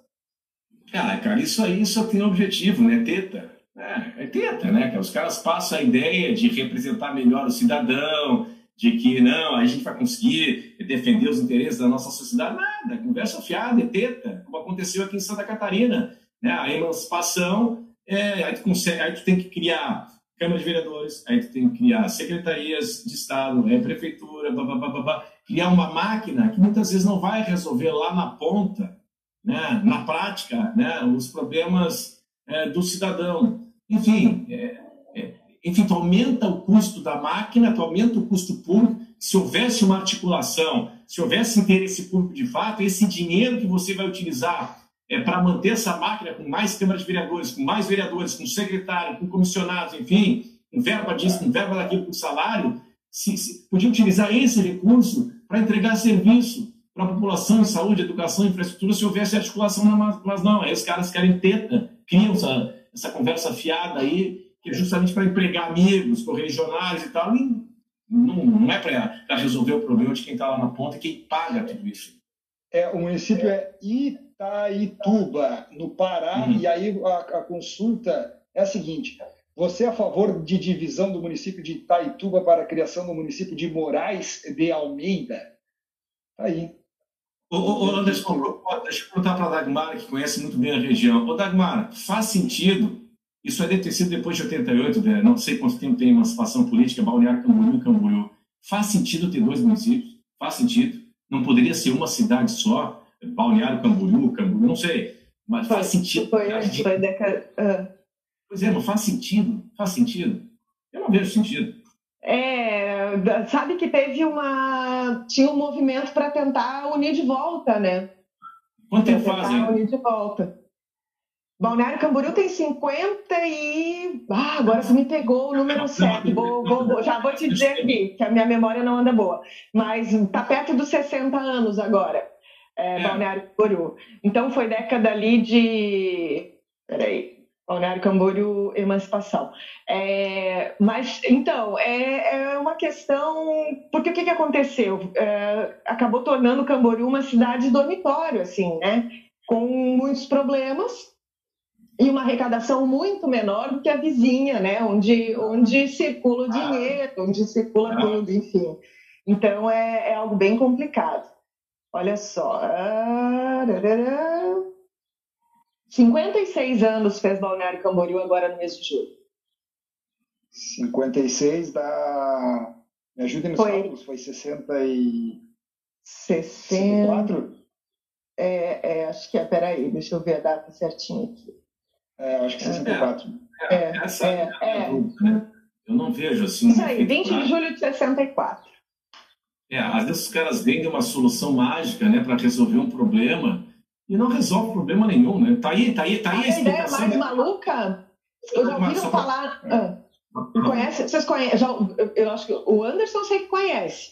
[SPEAKER 3] Cara, cara, isso aí só tem objetivo, né? Teta. É, é teta, né? Os caras passam a ideia de representar melhor o cidadão, de que não, a gente vai conseguir defender os interesses da nossa sociedade. Nada, conversa fiada, é teta, como aconteceu aqui em Santa Catarina. Né? A emancipação, é, aí, tu consegue, aí tu tem que criar Câmara de Vereadores, aí tu tem que criar secretarias de Estado, é, prefeitura, blá, blá, blá, blá, criar uma máquina que muitas vezes não vai resolver lá na ponta, né? na prática, né? os problemas é, do cidadão. Enfim, é, enfim, tu aumenta o custo da máquina, tu aumenta o custo público. Se houvesse uma articulação, se houvesse interesse público de fato, esse dinheiro que você vai utilizar é, para manter essa máquina com mais câmaras de vereadores, com mais vereadores, com secretário, com comissionados, enfim, com verba disso, com verba daquilo, com salário, se, se, podia utilizar esse recurso para entregar serviço para a população saúde, educação, infraestrutura, se houvesse articulação, mas não, aí os caras querem teta, criam essa, essa conversa fiada aí, que é justamente para empregar amigos, correligionários e tal, e não, não é para resolver o problema de quem está lá na ponta e quem paga tudo isso.
[SPEAKER 1] É, o município é Itaituba, no Pará, uhum. e aí a, a, consulta é a seguinte: você é a favor de divisão do município de Itaituba para a criação do município de Moraes de Almeida? Tá aí.
[SPEAKER 3] Ô, ô, Anderson, deixa eu perguntar para a Dagmar, que conhece muito bem a região. Ô, Dagmar, faz sentido, isso é ter sido depois de 88, né? não sei quanto tempo tem emancipação política, Balneário Camboriú e Camboriú. Faz sentido ter dois municípios? Faz sentido. Não poderia ser uma cidade só? Balneário Camboriú, Camboriú, não sei. Mas faz sentido.
[SPEAKER 2] Foi, antes, foi década... Uh.
[SPEAKER 3] Pois é, não faz sentido. Faz sentido. Eu não vejo sentido.
[SPEAKER 2] É, sabe que teve uma. Tinha um movimento para tentar unir de volta, né?
[SPEAKER 3] Quanto tempo faz,
[SPEAKER 2] unir de volta. Balneário Camboriú tem 50 e. Ah, agora você me pegou o número certo. Vou, vou, vou, já vou te dizer aqui, que a minha memória não anda boa. Mas tá perto dos 60 anos agora, é, é. Balneário Camboriú. Então foi década ali de. Peraí. Balneário Camboriú, emancipação. É, mas, então, é, é, uma questão... Porque o que, que aconteceu? É, acabou tornando Camboriú uma cidade dormitório, assim, né? Com muitos problemas e uma arrecadação muito menor do que a vizinha, né? Onde, onde circula o dinheiro, onde circula tudo, enfim. Então, é, é algo bem complicado. Olha só... 56 anos fez Balneário Camboriú agora no mês de julho.
[SPEAKER 1] 56 da. Me ajude nos foi... cálculos, foi 60 e.
[SPEAKER 2] 64? É, é, acho que é, peraí, deixa eu ver a data certinha aqui.
[SPEAKER 1] É, acho que 64.
[SPEAKER 3] É, é, essa é, é, é. Né? Eu não vejo assim.
[SPEAKER 2] Isso aí, 20 de julho de 64.
[SPEAKER 3] É, às vezes os caras vendem uma solução mágica né, para resolver um problema e não resolve problema nenhum, né? Tá aí, tá aí, tá aí a,
[SPEAKER 2] a explicação. ideia mais maluca, eu já ouviram falar... Ah, conhece, vocês conhecem, já, eu acho que o Anderson eu sei que conhece.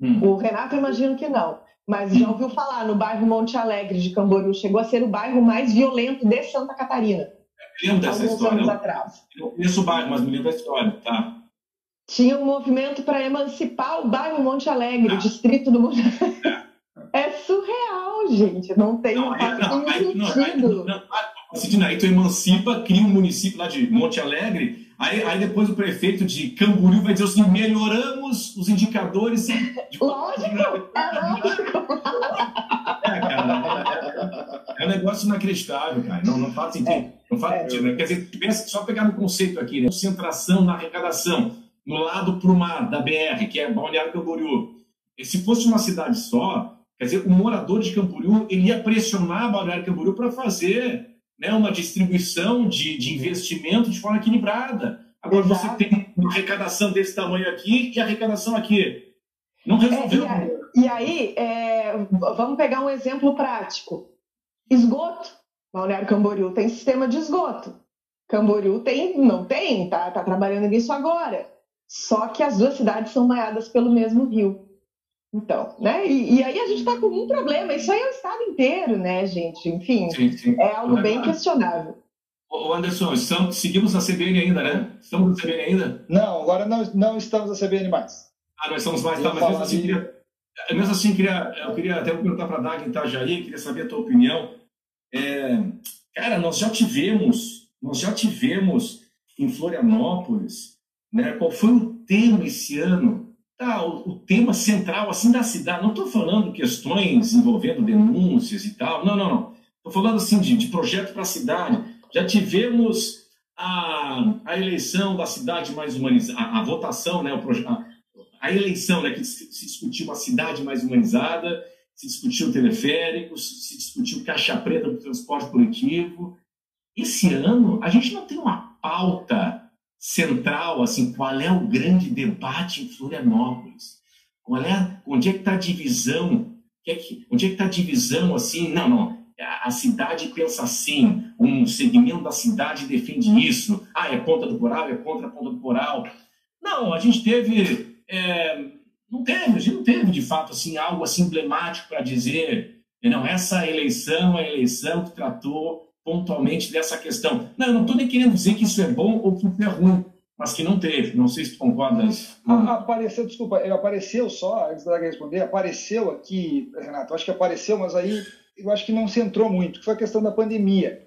[SPEAKER 2] Hum. O Renato eu imagino que não. Mas já ouviu falar no bairro Monte Alegre de Camboriú, chegou a ser o bairro mais violento de Santa Catarina.
[SPEAKER 3] Lembro dessa história. Eu conheço o bairro, mas me lembro da história, tá?
[SPEAKER 2] Tinha um movimento para emancipar o bairro Monte Alegre, ah. o distrito do Monte Alegre. É. é surreal gente. Não tem, não, faz não, aí, sentido. Não,
[SPEAKER 3] aí, aí tu emancipa, cria um município lá de Monte Alegre, aí, aí depois o prefeito de Camboriú vai dizer assim, melhoramos os indicadores. De...
[SPEAKER 2] Lógico, é lógico. [LAUGHS]
[SPEAKER 3] É, um negócio inacreditável, cara. Não, não faz sentido. É, não faz é, sentido. Né? Quer dizer, pensa só pegar no conceito aqui, né? Concentração na arrecadação, no lado pro mar da BR, que é Balneário Camboriú. E se fosse uma cidade só, Quer dizer, o morador de Camboriú ele ia pressionar a Balneário Camboriú para fazer né, uma distribuição de, de investimento de forma equilibrada. Agora Exato. você tem uma arrecadação desse tamanho aqui e arrecadação aqui. Não resolveu.
[SPEAKER 2] É, e, aí, é, vamos pegar um exemplo prático. Esgoto. Balneário Camboriú tem sistema de esgoto. Camboriú tem, não tem, tá, tá trabalhando nisso agora. Só que as duas cidades são banhadas pelo mesmo rio. Então, né? E, e aí a gente está com um problema. Isso aí é o estado inteiro, né, gente? Enfim, sim, sim. é algo bem questionável.
[SPEAKER 3] Ô Anderson, estamos, seguimos na CBN ainda, né? Estamos na CBN ainda?
[SPEAKER 1] Não, agora não, não estamos na CBN mais.
[SPEAKER 3] Ah, nós estamos mais, tá, mas mesmo assim, de... queria, mesmo assim queria, eu queria até perguntar para a Dag em Itajaí, queria saber a tua opinião. É, cara, nós já tivemos, nós já tivemos em Florianópolis, né? Qual foi o tema esse ano tá, o, o, tema central assim da cidade. Não estou falando questões envolvendo denúncias e tal. Não, não, não. Estou falando assim de, de projeto para a cidade. Já tivemos a, a eleição da cidade mais humanizada, a, a votação, né, o a, eleição, né, que se discutiu uma cidade mais humanizada, se discutiu teleféricos, se discutiu caixa preta do transporte coletivo. Esse ano a gente não tem uma pauta central, assim, qual é o grande debate em Florianópolis? Qual é, onde é que está a divisão? É onde é que está a divisão, assim? Não, não, a cidade pensa assim, um segmento da cidade defende uhum. isso. Ah, é ponta do coral, é contra a ponta do coral. Não, a gente teve. É, não teve, a gente não teve de fato assim, algo assim emblemático para dizer. Não, essa eleição é a eleição que tratou pontualmente dessa questão. Não, eu não estou nem querendo dizer que isso é bom ou que isso é ruim, mas que não teve. Não sei se tu concordas.
[SPEAKER 1] Apareceu, desculpa, apareceu só, antes da responder, apareceu aqui, Renato, acho que apareceu, mas aí eu acho que não se entrou muito, que foi a questão da pandemia.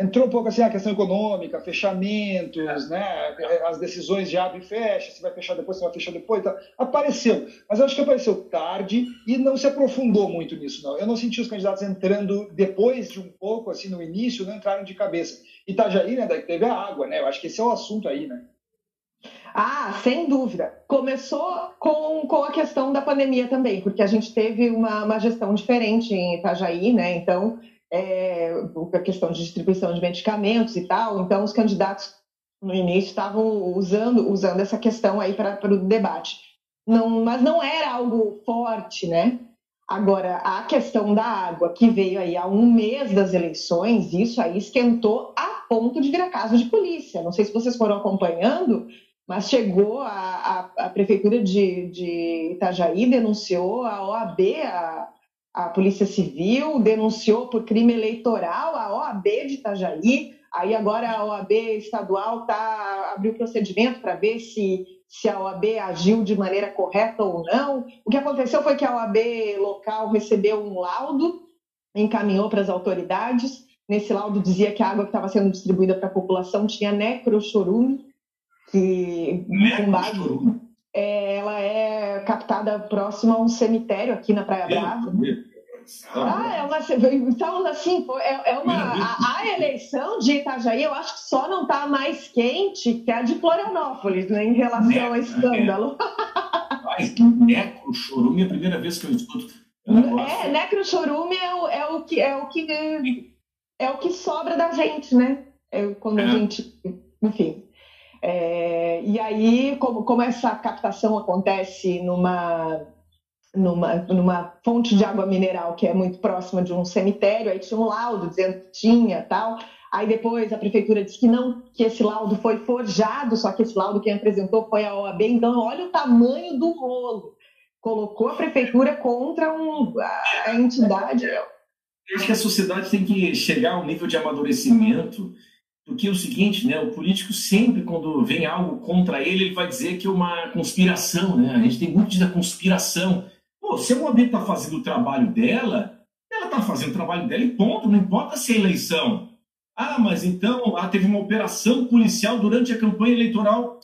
[SPEAKER 1] Entrou um pouco assim a questão econômica, fechamentos, né, as decisões de abre e fecha, se vai fechar depois, se vai fechar depois, tá. apareceu. Mas acho que apareceu tarde e não se aprofundou muito nisso, não. Eu não senti os candidatos entrando depois de um pouco, assim, no início, não entraram de cabeça. Itajaí, né, teve a água, né, eu acho que esse é o assunto aí, né.
[SPEAKER 2] Ah, sem dúvida. Começou com, com a questão da pandemia também, porque a gente teve uma, uma gestão diferente em Itajaí, né? Então, é, a questão de distribuição de medicamentos e tal. Então, os candidatos no início estavam usando, usando essa questão aí para o debate. Não, mas não era algo forte, né? Agora, a questão da água, que veio aí há um mês das eleições, isso aí esquentou a ponto de virar caso de polícia. Não sei se vocês foram acompanhando, mas chegou a, a, a prefeitura de, de, Itajaí, denunciou a OAB, a, a Polícia Civil, denunciou por crime eleitoral a OAB de Itajaí, aí agora a OAB estadual tá, abriu procedimento para ver se, se a OAB agiu de maneira correta ou não. O que aconteceu foi que a OAB local recebeu um laudo, encaminhou para as autoridades, nesse laudo dizia que a água que estava sendo distribuída para a população tinha necrochorume, que com base, é, ela é captada próxima a um cemitério aqui na Praia Brava. Ah, é uma, então, assim, é, é uma, a, a, eleição de Itajaí, eu acho que só não está mais quente que a de Florianópolis, né, em relação ao escândalo.
[SPEAKER 3] Mas [LAUGHS] necrochorume é a primeira vez que eu escuto.
[SPEAKER 2] É, necrochorume é o, é o que é o que é o que sobra da gente, né? É, quando é. a gente, enfim. É, e aí, como, como essa captação acontece numa, numa, numa fonte de água mineral que é muito próxima de um cemitério, aí tinha um laudo dizendo que tinha tal. Aí depois a prefeitura disse que não, que esse laudo foi forjado, só que esse laudo quem apresentou foi a OAB. Então, olha o tamanho do rolo. Colocou a prefeitura contra um, a entidade. Eu
[SPEAKER 3] acho que a sociedade tem que chegar a um nível de amadurecimento porque é o seguinte, né, o político sempre, quando vem algo contra ele, ele vai dizer que é uma conspiração, né? A gente tem muito da conspiração. Pô, se a OAB está fazendo o trabalho dela, ela está fazendo o trabalho dela e ponto, não importa se é eleição. Ah, mas então ah, teve uma operação policial durante a campanha eleitoral.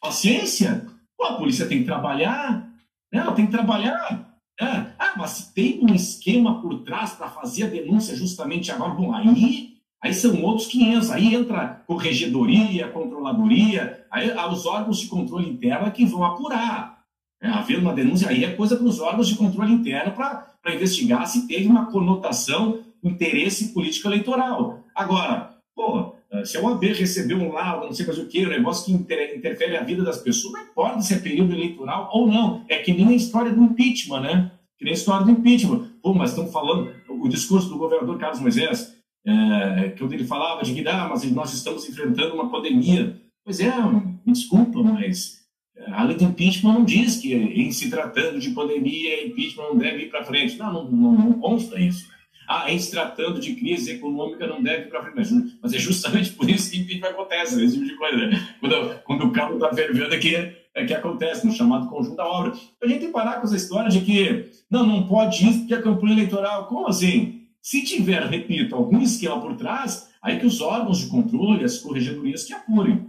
[SPEAKER 3] Paciência! Pô, a polícia tem que trabalhar, né? ela tem que trabalhar. É. Ah, mas se tem um esquema por trás para fazer a denúncia justamente agora, bom, aí Aí são outros 500, aí entra corregedoria, controladoria, aí os órgãos de controle interno que vão apurar. É, havendo uma denúncia, aí é coisa para os órgãos de controle interno para investigar se teve uma conotação, interesse político eleitoral. Agora, pô, se a OAB recebeu um laudo, não sei mais o que, um negócio que inter, interfere a vida das pessoas, não importa se é período eleitoral ou não. É que nem a história do impeachment, né? Que nem a história do impeachment. Pô, mas estão falando, o discurso do governador Carlos Moisés, é, que ele falava de que ah, mas nós estamos enfrentando uma pandemia. Pois é, me desculpa, mas é, a lei do impeachment não diz que em se tratando de pandemia, impeachment não deve ir para frente. Não, não, não, não consta isso. Ah, em se tratando de crise econômica não deve ir para frente. Mas é justamente por isso que impeachment acontece, esse tipo de coisa. Quando, quando o carro está fervendo aqui, é que acontece, no chamado conjunto da obra. A gente tem que parar com essa história de que não, não pode isso porque a campanha eleitoral. Como assim? Se tiver, repito, algum esquema por trás, aí que os órgãos de controle, as corregedorias que apurem.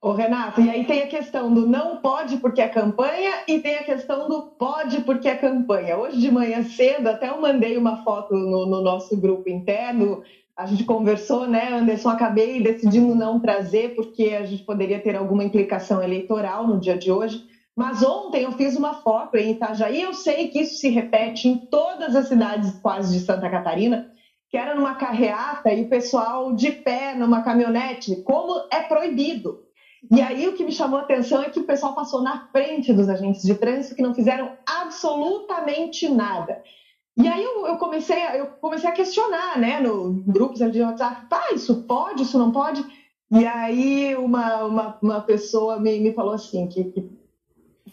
[SPEAKER 2] Ô, Renato, e aí tem a questão do não pode porque é campanha e tem a questão do pode porque é campanha. Hoje de manhã cedo, até eu mandei uma foto no, no nosso grupo interno, a gente conversou, né, Anderson? Acabei decidindo não trazer porque a gente poderia ter alguma implicação eleitoral no dia de hoje. Mas ontem eu fiz uma foto em Itajaí, eu sei que isso se repete em todas as cidades quase de Santa Catarina, que era numa carreata e o pessoal de pé numa caminhonete, como é proibido. E aí o que me chamou a atenção é que o pessoal passou na frente dos agentes de trânsito que não fizeram absolutamente nada. E aí eu, eu, comecei, eu comecei a questionar, né, no grupos de WhatsApp, pá, isso pode, isso não pode? E aí uma, uma, uma pessoa me, me falou assim, que, que,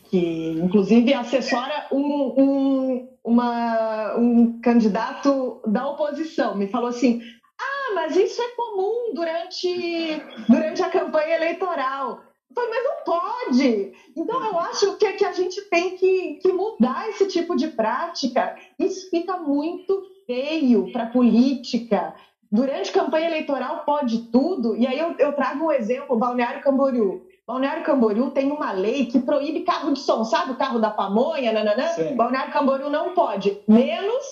[SPEAKER 2] que inclusive assessora um, um, uma, um candidato da oposição, me falou assim, ah, mas isso é comum durante, durante a campanha eleitoral. Eu falei, mas não pode. Então, eu acho que, que a gente tem que, que mudar esse tipo de prática. Isso fica muito feio para a política. Durante campanha eleitoral pode tudo. E aí eu, eu trago um exemplo, Balneário Camboriú. Balneário Camboriú tem uma lei que proíbe carro de som, sabe o carro da pamonha, nananã? Sim. Balneário Camboriú não pode, menos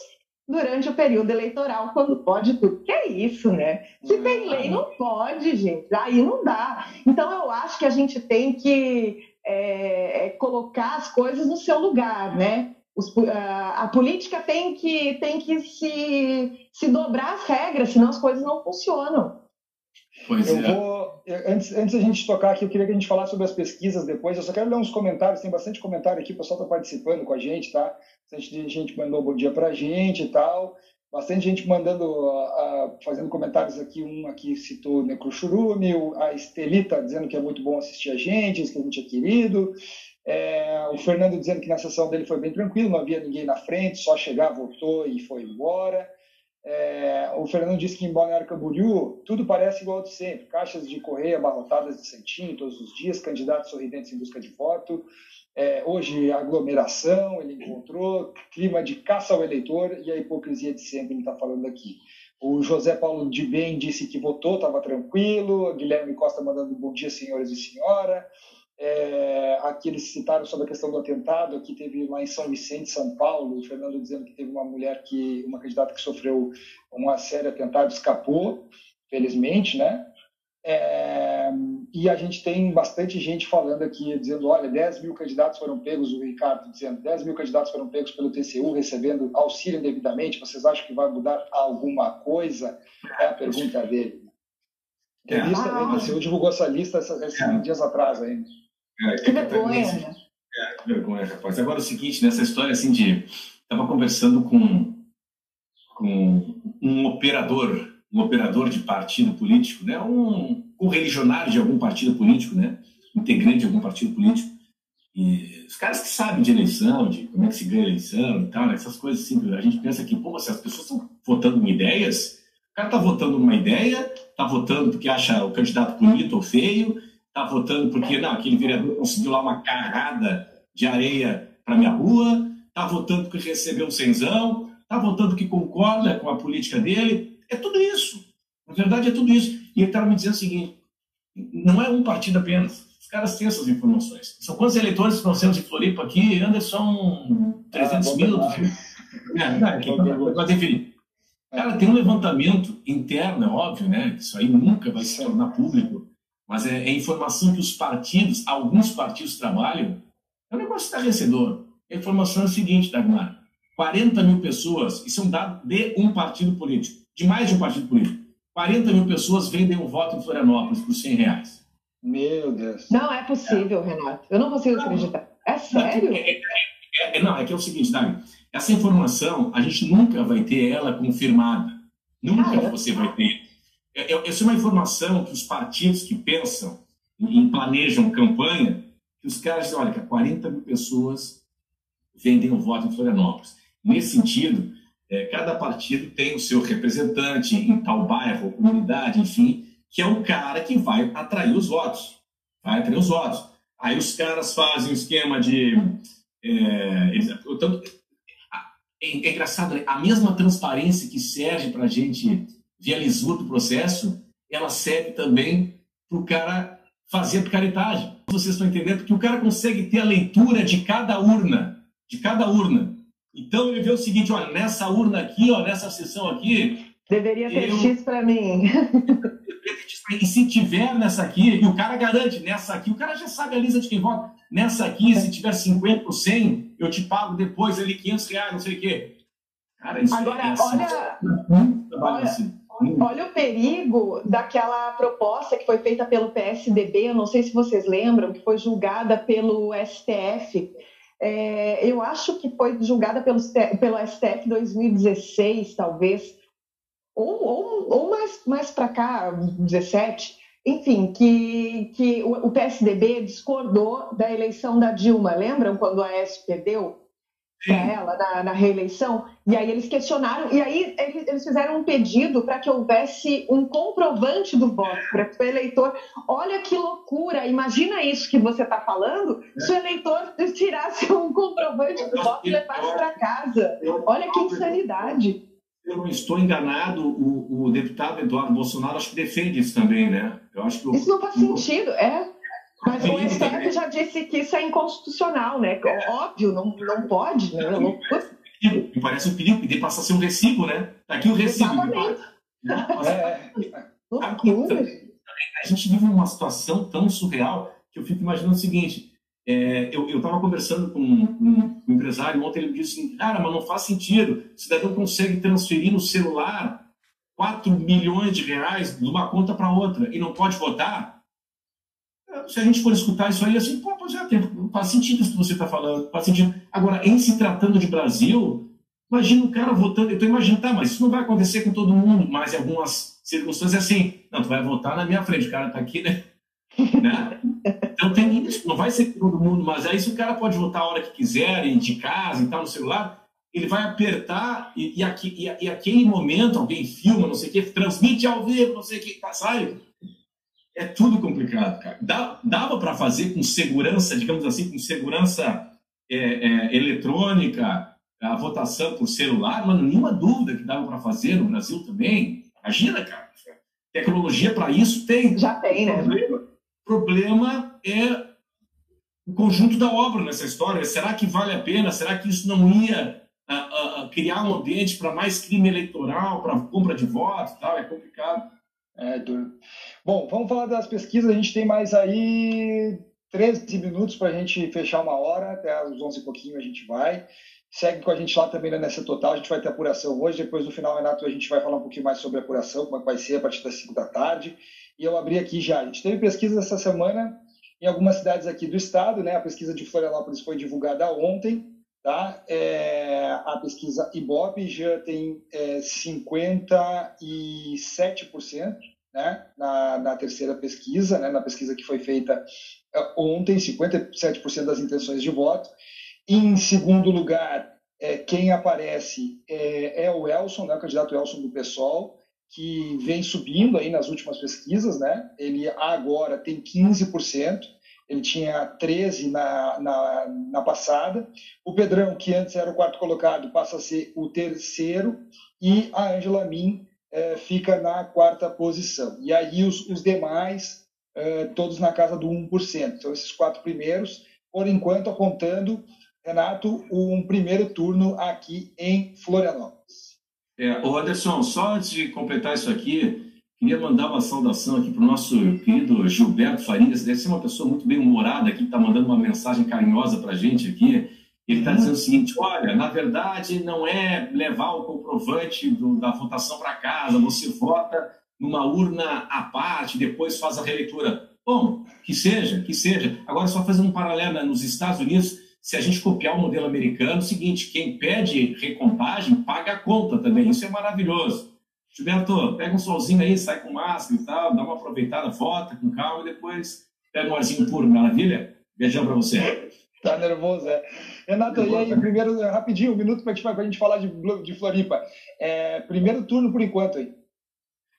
[SPEAKER 2] durante o período eleitoral, quando pode tudo. Que é isso, né? Se tem lei, não pode, gente. Aí não dá. Então, eu acho que a gente tem que é, é colocar as coisas no seu lugar, né? Os, a, a, política tem que, tem que se, se dobrar as regras, senão as coisas não funcionam.
[SPEAKER 1] Pois eu é. vou, antes, antes da gente tocar aqui, eu queria que a gente falasse sobre as pesquisas depois. Eu só quero ler uns comentários, tem bastante comentário aqui, o pessoal está participando com a gente, tá? Bastante gente mandou bom dia para a gente e tal. Bastante gente mandando, uh, fazendo comentários aqui. Um aqui citou Necruxurume, a Estelita dizendo que é muito bom assistir a gente, que a gente é querido. É, o Fernando dizendo que na sessão dele foi bem tranquilo, não havia ninguém na frente, só chegar, voltou e foi embora. É, o Fernando disse que em Balneário Camboriú tudo parece igual de sempre. Caixas de correio abarrotadas de santinho todos os dias, candidatos sorridentes em busca de voto. É, hoje, aglomeração, ele encontrou, clima de caça ao eleitor e a hipocrisia de sempre, ele está falando aqui. O José Paulo de Bem disse que votou, estava tranquilo. Guilherme Costa mandando bom dia, senhores e senhora. É, aqui eles citaram sobre a questão do atentado, aqui teve lá em São Vicente, São Paulo, o Fernando dizendo que teve uma mulher que, uma candidata que sofreu um sério atentado, escapou, felizmente, né? É, e a gente tem bastante gente falando aqui, dizendo, olha, 10 mil candidatos foram pegos, o Ricardo dizendo, 10 mil candidatos foram pegos pelo TCU, recebendo auxílio indevidamente, vocês acham que vai mudar alguma coisa? É a pergunta dele. É. A lista, ah. o TCU divulgou essa lista esses é. dias atrás ainda.
[SPEAKER 2] É, que vergonha?
[SPEAKER 3] É, que vergonha, rapaz. Agora é o seguinte, nessa história assim de. Estava conversando com, com um operador, um operador de partido político, né? um, um religionário de algum partido político, né? integrante de algum partido político. E os caras que sabem de eleição, de como é que se ganha eleição e tal, né? essas coisas assim, a gente pensa que, pô, se as pessoas estão votando em ideias, o cara está votando numa ideia, está votando porque acha o candidato bonito ou feio, está votando porque não, aquele vereador conseguiu lá uma carrada de areia para minha rua, está votando porque recebeu um cenzão, está votando que concorda com a política dele. É tudo isso. Na verdade, é tudo isso. E ele estava me dizendo o seguinte: não é um partido apenas. Os caras têm essas informações. São quantos eleitores que nós temos em Floripa aqui? Anderson, 300 ah, mil? É, não, aqui, mas enfim. Cara, tem um levantamento interno, é óbvio, né? Isso aí nunca vai se tornar público mas é, é informação que os partidos, alguns partidos trabalham, é um negócio estarrecedor. A informação é o seguinte, Dagmar: 40 mil pessoas, isso é um dado de um partido político, de mais de um partido político. 40 mil pessoas vendem um voto em Florianópolis por 100 reais.
[SPEAKER 1] Meu Deus.
[SPEAKER 2] Não é possível, é. Renato. Eu não consigo acreditar. É sério? É, é,
[SPEAKER 3] é, não, é que é o seguinte, Dagmar. Essa informação, a gente nunca vai ter ela confirmada. Nunca ah, você vai ter essa é uma informação que os partidos que pensam e planejam campanha, que os caras dizem, olha, que 40 mil pessoas vendem o voto em Florianópolis. Nesse sentido, é, cada partido tem o seu representante em tal bairro, comunidade, enfim, que é o cara que vai atrair os votos. Vai atrair os votos. Aí os caras fazem um esquema de. É, eles, então, é, é engraçado, né? a mesma transparência que serve para a gente via lisura do processo, ela serve também para o cara fazer picaretagem. Vocês estão entendendo? Porque o cara consegue ter a leitura de cada urna, de cada urna. Então ele vê o seguinte, olha, nessa urna aqui, ó, nessa sessão aqui...
[SPEAKER 2] Deveria ter eu... X para mim. [LAUGHS]
[SPEAKER 3] e se tiver nessa aqui, e o cara garante, nessa aqui, o cara já sabe a lista de quem vota. Nessa aqui, se tiver 50 ou 100, eu te pago depois ali 500 reais, não sei o quê.
[SPEAKER 2] Cara, isso Agora, é assim, olha, uhum. olha, assim. Olha o perigo daquela proposta que foi feita pelo PSDB, eu não sei se vocês lembram, que foi julgada pelo STF, É, eu acho que foi julgada pelo, pelo STF 2016, talvez, ou, ou, ou mais, mais para cá, 17, enfim, que, que o, o PSDB discordou da eleição da Dilma. Lembram quando a S perdeu? Para ela na, na, reeleição, e aí eles questionaram, e aí eles, fizeram um pedido para que houvesse um comprovante do voto, para o eleitor. Olha que loucura! Imagina isso que você está falando, se o eleitor tirasse um comprovante do voto e levasse para casa. Olha que insanidade.
[SPEAKER 3] Eu não estou enganado, o, o, deputado Eduardo Bolsonaro acho que defende isso também, né? Eu acho que
[SPEAKER 2] isso não faz sentido, é. Mas o STF já disse que isso é inconstitucional, né? Óbvio, não, não pode, né? Não...
[SPEAKER 3] Me parece um perigo, pedir passar a ser um recibo, né? Tá aqui o recibo.
[SPEAKER 2] Exatamente.
[SPEAKER 3] É. Loucura. A gente vive uma situação tão surreal que eu fico imaginando o seguinte: é, eu estava conversando com, com, um empresário ontem, ele me disse assim, cara, mas não faz sentido, o cidadão consegue transferir no celular 4 milhões de reais de uma conta para outra e não pode votar? Se a gente for escutar isso aí, assim, pô, pois é, faz sentido isso que você está falando, faz sentido. Agora, em se tratando de Brasil, imagina o cara votando, eu estou imaginando, tá, mas isso não vai acontecer com todo mundo, mas em algumas circunstâncias é assim, não, tu vai votar na minha frente, o cara está aqui, né? [LAUGHS] né? Então tem isso, não vai ser com todo mundo, mas aí se o cara pode votar a hora que quiser, de casa e tal, no celular, ele vai apertar e, e, aqui, e, e aquele momento alguém filma, não sei o que, transmite ao vivo, não sei o que, tá, sai é tudo complicado, cara. Dava para fazer com segurança, digamos assim, com segurança é, é, eletrônica, a votação por celular, mas nenhuma dúvida que dava para fazer no Brasil também. Imagina, cara. Tecnologia para isso tem.
[SPEAKER 2] Já tem, né?
[SPEAKER 3] Problema, problema é o conjunto da obra nessa história. Será que vale a pena? Será que isso não ia a, a, a criar um ambiente para mais crime eleitoral, para compra de votos tal? É complicado.
[SPEAKER 1] É duro. Bom, vamos falar das pesquisas. A gente tem mais aí 13 minutos para a gente fechar uma hora, até às 11 e pouquinho a gente vai. Segue com a gente lá também na Nessa Total, a gente vai ter apuração hoje. Depois do final, Renato, a gente vai falar um pouquinho mais sobre a apuração, como é vai ser a partir das 5 da tarde. E eu abri aqui já. A gente teve pesquisas essa semana em algumas cidades aqui do estado, né? A pesquisa de Florianópolis foi divulgada ontem. Tá? É, a pesquisa Ibope já tem é, 57% né? na, na terceira pesquisa, né? na pesquisa que foi feita é, ontem, 57% das intenções de voto. Em segundo lugar, é, quem aparece é, é, o Elson, né? o candidato Elson do PSOL, que vem subindo aí nas últimas pesquisas. Né? Ele agora tem 15% ele tinha 13 na, na, na, passada. O Pedrão, que antes era o quarto colocado, passa a ser o terceiro. E a Angela Min é, fica na quarta posição. E aí os, os demais, é, todos na casa do 1%. Então, esses quatro primeiros, por enquanto, apontando, Renato, um primeiro turno aqui em Florianópolis.
[SPEAKER 3] É, o Anderson, só antes de completar isso aqui, Queria mandar uma saudação aqui para o nosso querido Gilberto Farias, deve ser uma pessoa muito bem humorada que está mandando uma mensagem carinhosa para a gente aqui. Ele está dizendo o seguinte: olha, na verdade não é levar o comprovante do, da votação para casa, você vota numa urna à parte, depois faz a releitura. Bom, que seja, que seja. Agora, só fazendo um paralelo né, nos Estados Unidos, se a gente copiar o modelo americano, é o seguinte: quem pede recontagem paga a conta também. Isso é maravilhoso. Gilberto, pega um solzinho aí, sai com máscara e tal, dá uma aproveitada, vota com calma e depois pega um arzinho puro, maravilha? Beijão para você.
[SPEAKER 1] Tá nervoso, é. Renato, e aí, primeiro, rapidinho, um minuto para a gente falar de, de Floripa. É, primeiro turno por enquanto aí.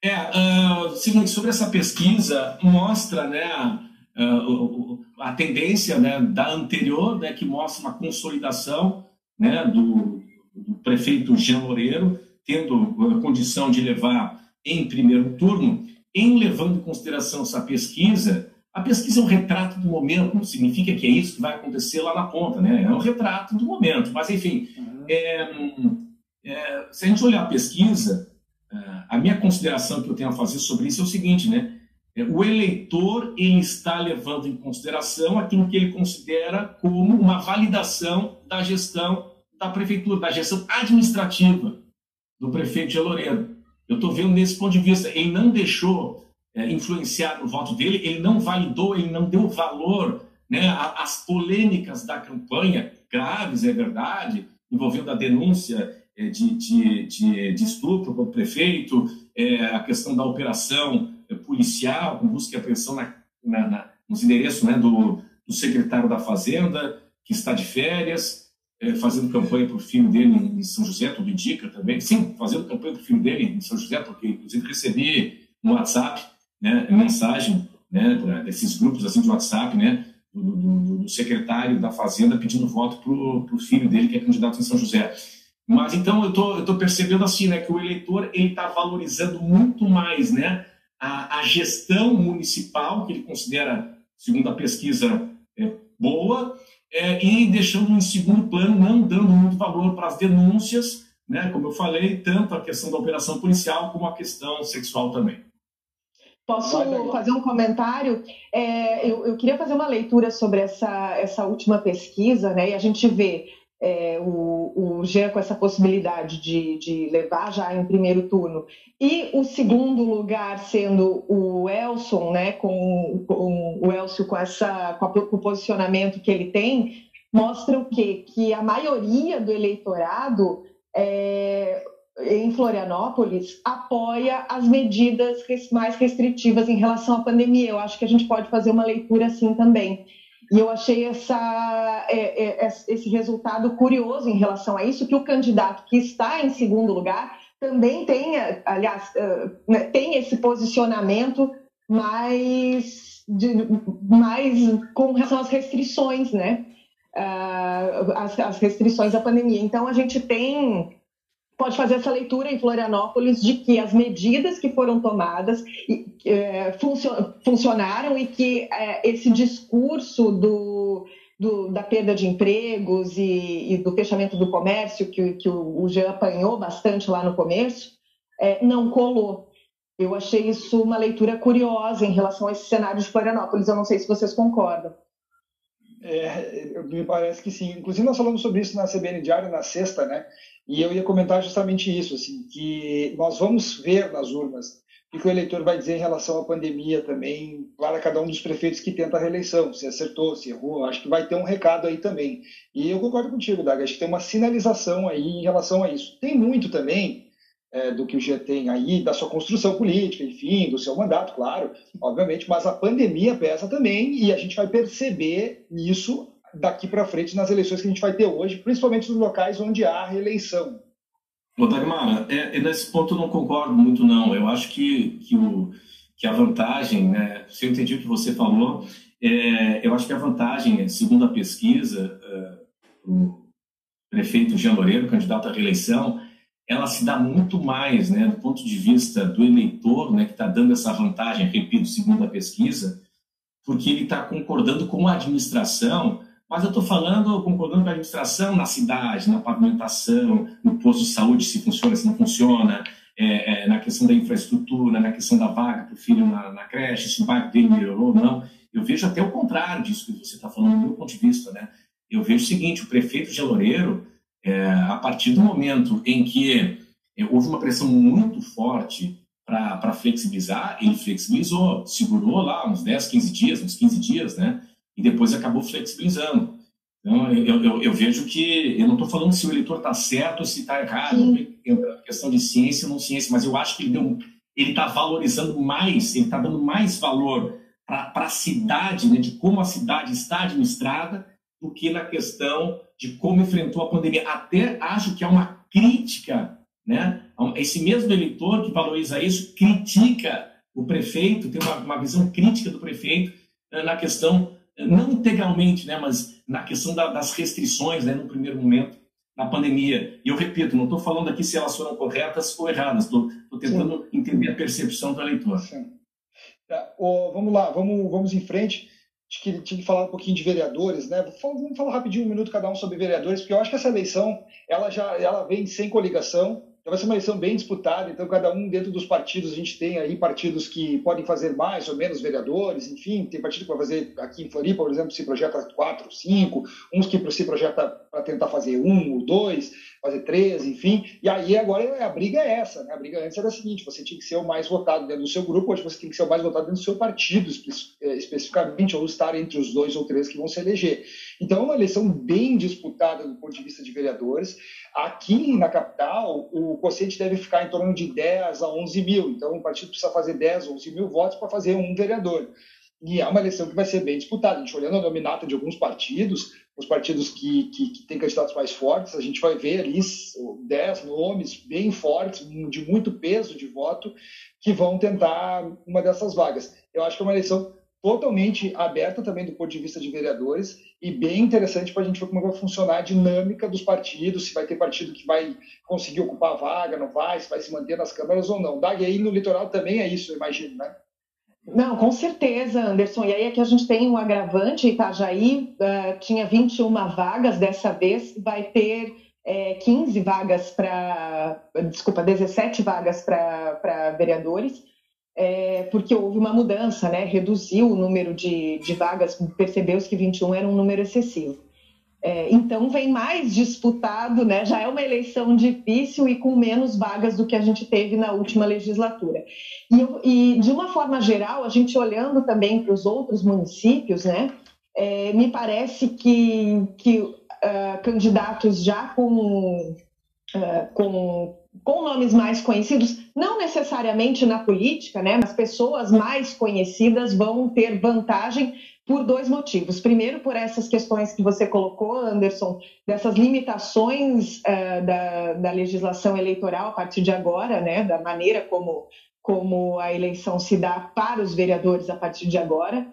[SPEAKER 3] É, uh, sobre essa pesquisa, mostra né, uh, a tendência né, da anterior, né, que mostra uma consolidação né, do, do prefeito Jean Loureiro, tendo a condição de levar em primeiro turno, em levando em consideração essa pesquisa, a pesquisa é um retrato do momento, não significa que é isso que vai acontecer lá na ponta, né? É um retrato do momento. Mas, enfim, uhum. é, é, se a gente olhar a pesquisa, é, a minha consideração que eu tenho a fazer sobre isso é o seguinte, né? É, o eleitor ele está levando em consideração aquilo que ele considera como uma validação da gestão da prefeitura, da gestão administrativa do prefeito de Loureiro. Eu estou vendo nesse ponto de vista, ele não deixou é, influenciar no voto dele, ele não validou, ele não deu valor né, as polêmicas da campanha, graves, é verdade, envolvendo a denúncia é, de, de, de, de estupro para o prefeito, é, a questão da operação é, policial, com busca e apreensão na, na, na, nos endereços né, do, do secretário da Fazenda, que está de férias, é, fazendo campanha para o filho dele em São José, tudo indica também. Sim, fazendo campanha para o filho dele em São José, porque inclusive recebi no WhatsApp né, mensagem né, desses grupos assim de WhatsApp, né, do, do, do secretário da Fazenda pedindo voto para o filho dele que é candidato em São José. Mas então eu tô, estou percebendo assim, né, que o eleitor ele está valorizando muito mais, né, a, a gestão municipal que ele considera, segundo a pesquisa, é, boa é, e deixando em segundo plano, não dando muito valor para as denúncias, né, como eu falei, tanto a questão da operação policial como a questão sexual também.
[SPEAKER 2] Posso fazer um comentário? É, eu, eu, queria fazer uma leitura sobre essa, essa última pesquisa, né? E a gente vê é, o, o Jean com essa possibilidade de, de levar já em primeiro turno. E o segundo lugar sendo o Elson, né, com, com o Elcio com, essa, com, a, com o posicionamento que ele tem, mostra o quê? Que a maioria do eleitorado é, em Florianópolis apoia as medidas mais restritivas em relação à pandemia. Eu acho que a gente pode fazer uma leitura assim também. E eu achei essa, é, é, esse resultado curioso em relação a isso, que o candidato que está em segundo lugar também tem, aliás, né, tem esse posicionamento mais, mais com relação às restrições, né? As, as restrições da pandemia. Então, a gente tem pode fazer essa leitura em Florianópolis de que as medidas que foram tomadas é, funcionaram e que é, esse discurso do, do, da perda de empregos e, e, do fechamento do comércio, que, que o, o Jean apanhou bastante lá no começo, é, não colou. Eu achei isso uma leitura curiosa em relação a esse cenário de Florianópolis. Eu não sei se vocês concordam.
[SPEAKER 1] É, me parece que sim. Inclusive, nós falamos sobre isso na CBN Diário na sexta, né? E eu ia comentar justamente isso, assim, que nós vamos ver nas urnas o que o eleitor vai dizer em relação à pandemia também, para cada um dos prefeitos que tenta a reeleição, se acertou, se errou, acho que vai ter um recado aí também. E eu concordo contigo, Daga, acho que tem uma sinalização aí em relação a isso. Tem muito também é, do que o G tem aí, da sua construção política, enfim, do seu mandato, claro, obviamente, mas a pandemia pesa também e a gente vai perceber isso daqui para frente nas eleições que a gente vai ter hoje, principalmente nos locais onde há reeleição.
[SPEAKER 3] Dagmar, é, é, nesse ponto eu não concordo muito, não. Eu acho que, que, o, que a vantagem, né, se eu entendi o que você falou, é, eu acho que a vantagem, segundo a pesquisa, é, o prefeito Jean Loureiro, candidato à reeleição, ela se dá muito mais, né, do ponto de vista do eleitor, né, que está dando essa vantagem, repito, segundo a pesquisa, porque ele está concordando com a administração mas eu estou falando, concordando com a administração na cidade, na pavimentação, no posto de saúde, se funciona, se não funciona, é, é, na questão da infraestrutura, na questão da vaga para o filho na, na, creche, se o bairro dele melhorou ou não. Eu vejo até o contrário disso que você está falando, do meu ponto de vista. Né? Eu vejo o seguinte: o prefeito de Loureiro, é, a partir do momento em que é, houve uma pressão muito forte para flexibilizar, ele flexibilizou, segurou lá uns 10, 15 dias, uns 15 dias, né? E depois acabou flexibilizando. Então, eu, eu, eu vejo que, eu não estou falando se o eleitor está certo ou se está errado, é questão de ciência ou não ciência, mas eu acho que ele está valorizando mais, ele está dando mais valor para a cidade, né, de como a cidade está administrada, do que na questão de como enfrentou a pandemia. Até acho que há uma crítica, né? Esse mesmo eleitor que valoriza isso critica o prefeito, tem uma, uma visão crítica do prefeito eh, na questão não integralmente, né, mas na questão da, das restrições, né, no primeiro momento, na pandemia. E eu repito, não estou falando aqui se elas foram corretas ou erradas, estou tentando Sim. entender a percepção do eleitor.
[SPEAKER 1] É, oh, vamos lá, vamos, vamos em frente. Acho que tinha que falar um pouquinho de vereadores, né? Vamos falar rapidinho um minuto cada um sobre vereadores, porque eu acho que essa eleição ela já ela vem sem coligação, Então vai ser uma eleição bem disputada, então cada um dentro dos partidos, a gente tem aí partidos que podem fazer mais ou menos vereadores, enfim, tem partido que vai fazer, aqui em Floripa, por exemplo, se projeta quatro, cinco, uns que se projeta para tentar fazer um ou dois, fazer três, enfim, e aí agora a briga é essa, né? a briga antes era a seguinte, você tinha que ser o mais votado dentro do seu grupo, hoje você tem que ser o mais votado dentro do seu partido, eh, especificamente, ou estar entre os dois ou três que vão se eleger. Então é uma eleição bem disputada do ponto de vista de vereadores, Aqui na capital, o quociente deve ficar em torno de 10 a 11 mil. Então, o partido precisa fazer 10, 11 mil votos para fazer um vereador. E é uma eleição que vai ser bem disputada. A gente olhando a nominata de alguns partidos, os partidos que, que, que, têm candidatos mais fortes, a gente vai ver ali 10 nomes bem fortes, de muito peso de voto, que vão tentar uma dessas vagas. Eu acho que é uma eleição totalmente aberta também do ponto de vista de vereadores e bem interessante para a gente ver como vai funcionar a dinâmica dos partidos, se vai ter partido que vai conseguir ocupar a vaga, não vai, se vai se manter nas câmaras ou não. Dag, aí no litoral também é isso, eu imagino, né?
[SPEAKER 2] Não, com certeza, Anderson. E aí é que a gente tem um agravante, Itajaí uh, tinha 21 vagas, dessa vez vai ter é, 15 vagas para, desculpa, 17 vagas para vereadores é, porque houve uma mudança, né? reduziu o número de, de vagas, percebeu-se que 21 era um número excessivo. É, então vem mais disputado, né? já é uma eleição difícil e com menos vagas do que a gente teve na última legislatura. E, e de uma forma geral, a gente olhando também para os outros municípios, né? É, me parece que, que uh, candidatos já com, uh, com com nomes mais conhecidos, não necessariamente na política, né, mas pessoas mais conhecidas vão ter vantagem por dois motivos. Primeiro, por essas questões que você colocou, Anderson, dessas limitações uh, da, da legislação eleitoral a partir de agora, né, da maneira como, como a eleição se dá para os vereadores a partir de agora.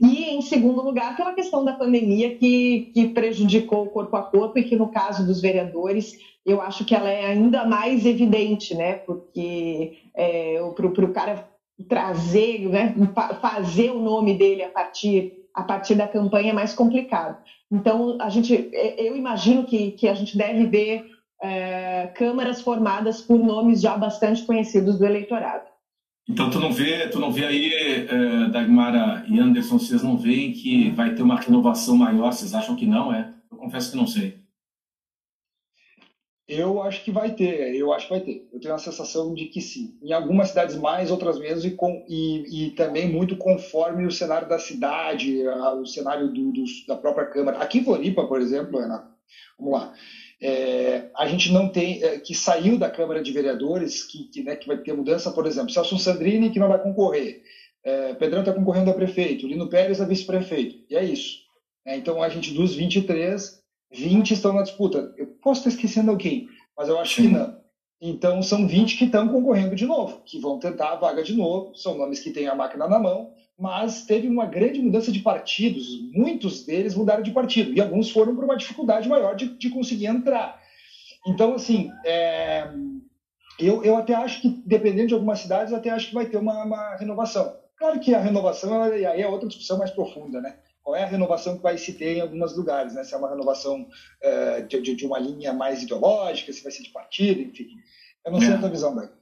[SPEAKER 2] E, em segundo lugar, pela questão da pandemia que, que prejudicou o corpo a corpo e que, no caso dos vereadores, eu acho que ela é ainda mais evidente, né? Porque é, para o cara trazer, né, fazer o nome dele a partir a partir da campanha é mais complicado. Então a gente, é, eu imagino que, que a gente deve ver é, câmaras formadas por nomes já bastante conhecidos do eleitorado.
[SPEAKER 3] Então tu não vê, tu não vê aí, é, Dagmara e Anderson, vocês não veem que vai ter uma renovação maior? Vocês acham que não é? Eu confesso que não sei.
[SPEAKER 1] Eu acho que vai ter, eu acho que vai ter. Eu tenho a sensação de que sim. Em algumas cidades mais, outras menos, e, com, e, e também muito conforme o cenário da cidade, a, o cenário do, do, da própria Câmara. Aqui em Floripa, por exemplo, Ana, vamos lá. É, a gente não tem, é, que saiu da Câmara de Vereadores, que, que, né, que vai ter mudança, por exemplo, Celso Sandrini, que não vai concorrer, é, Pedrão está concorrendo a prefeito, Lino Pérez a vice-prefeito, e é isso. É, então, a gente, dos 23, 20 estão na disputa. Eu posso estar esquecendo alguém, mas eu acho que não. Então, são 20 que estão concorrendo de novo, que vão tentar a vaga de novo. São nomes que têm a máquina na mão, mas teve uma grande mudança de partidos. Muitos deles mudaram de partido, e alguns foram por uma dificuldade maior de, de conseguir entrar. Então, assim, é, eu, eu até acho que, dependendo de algumas cidades, até acho que vai ter uma, uma renovação. Claro que a renovação aí é outra discussão mais profunda, né? Qual é a renovação que vai se ter em alguns lugares, né? Se é uma renovação uh, de, de, uma linha mais ideológica, se vai ser de partido, enfim. Eu não sei é. a tua visão, Beto.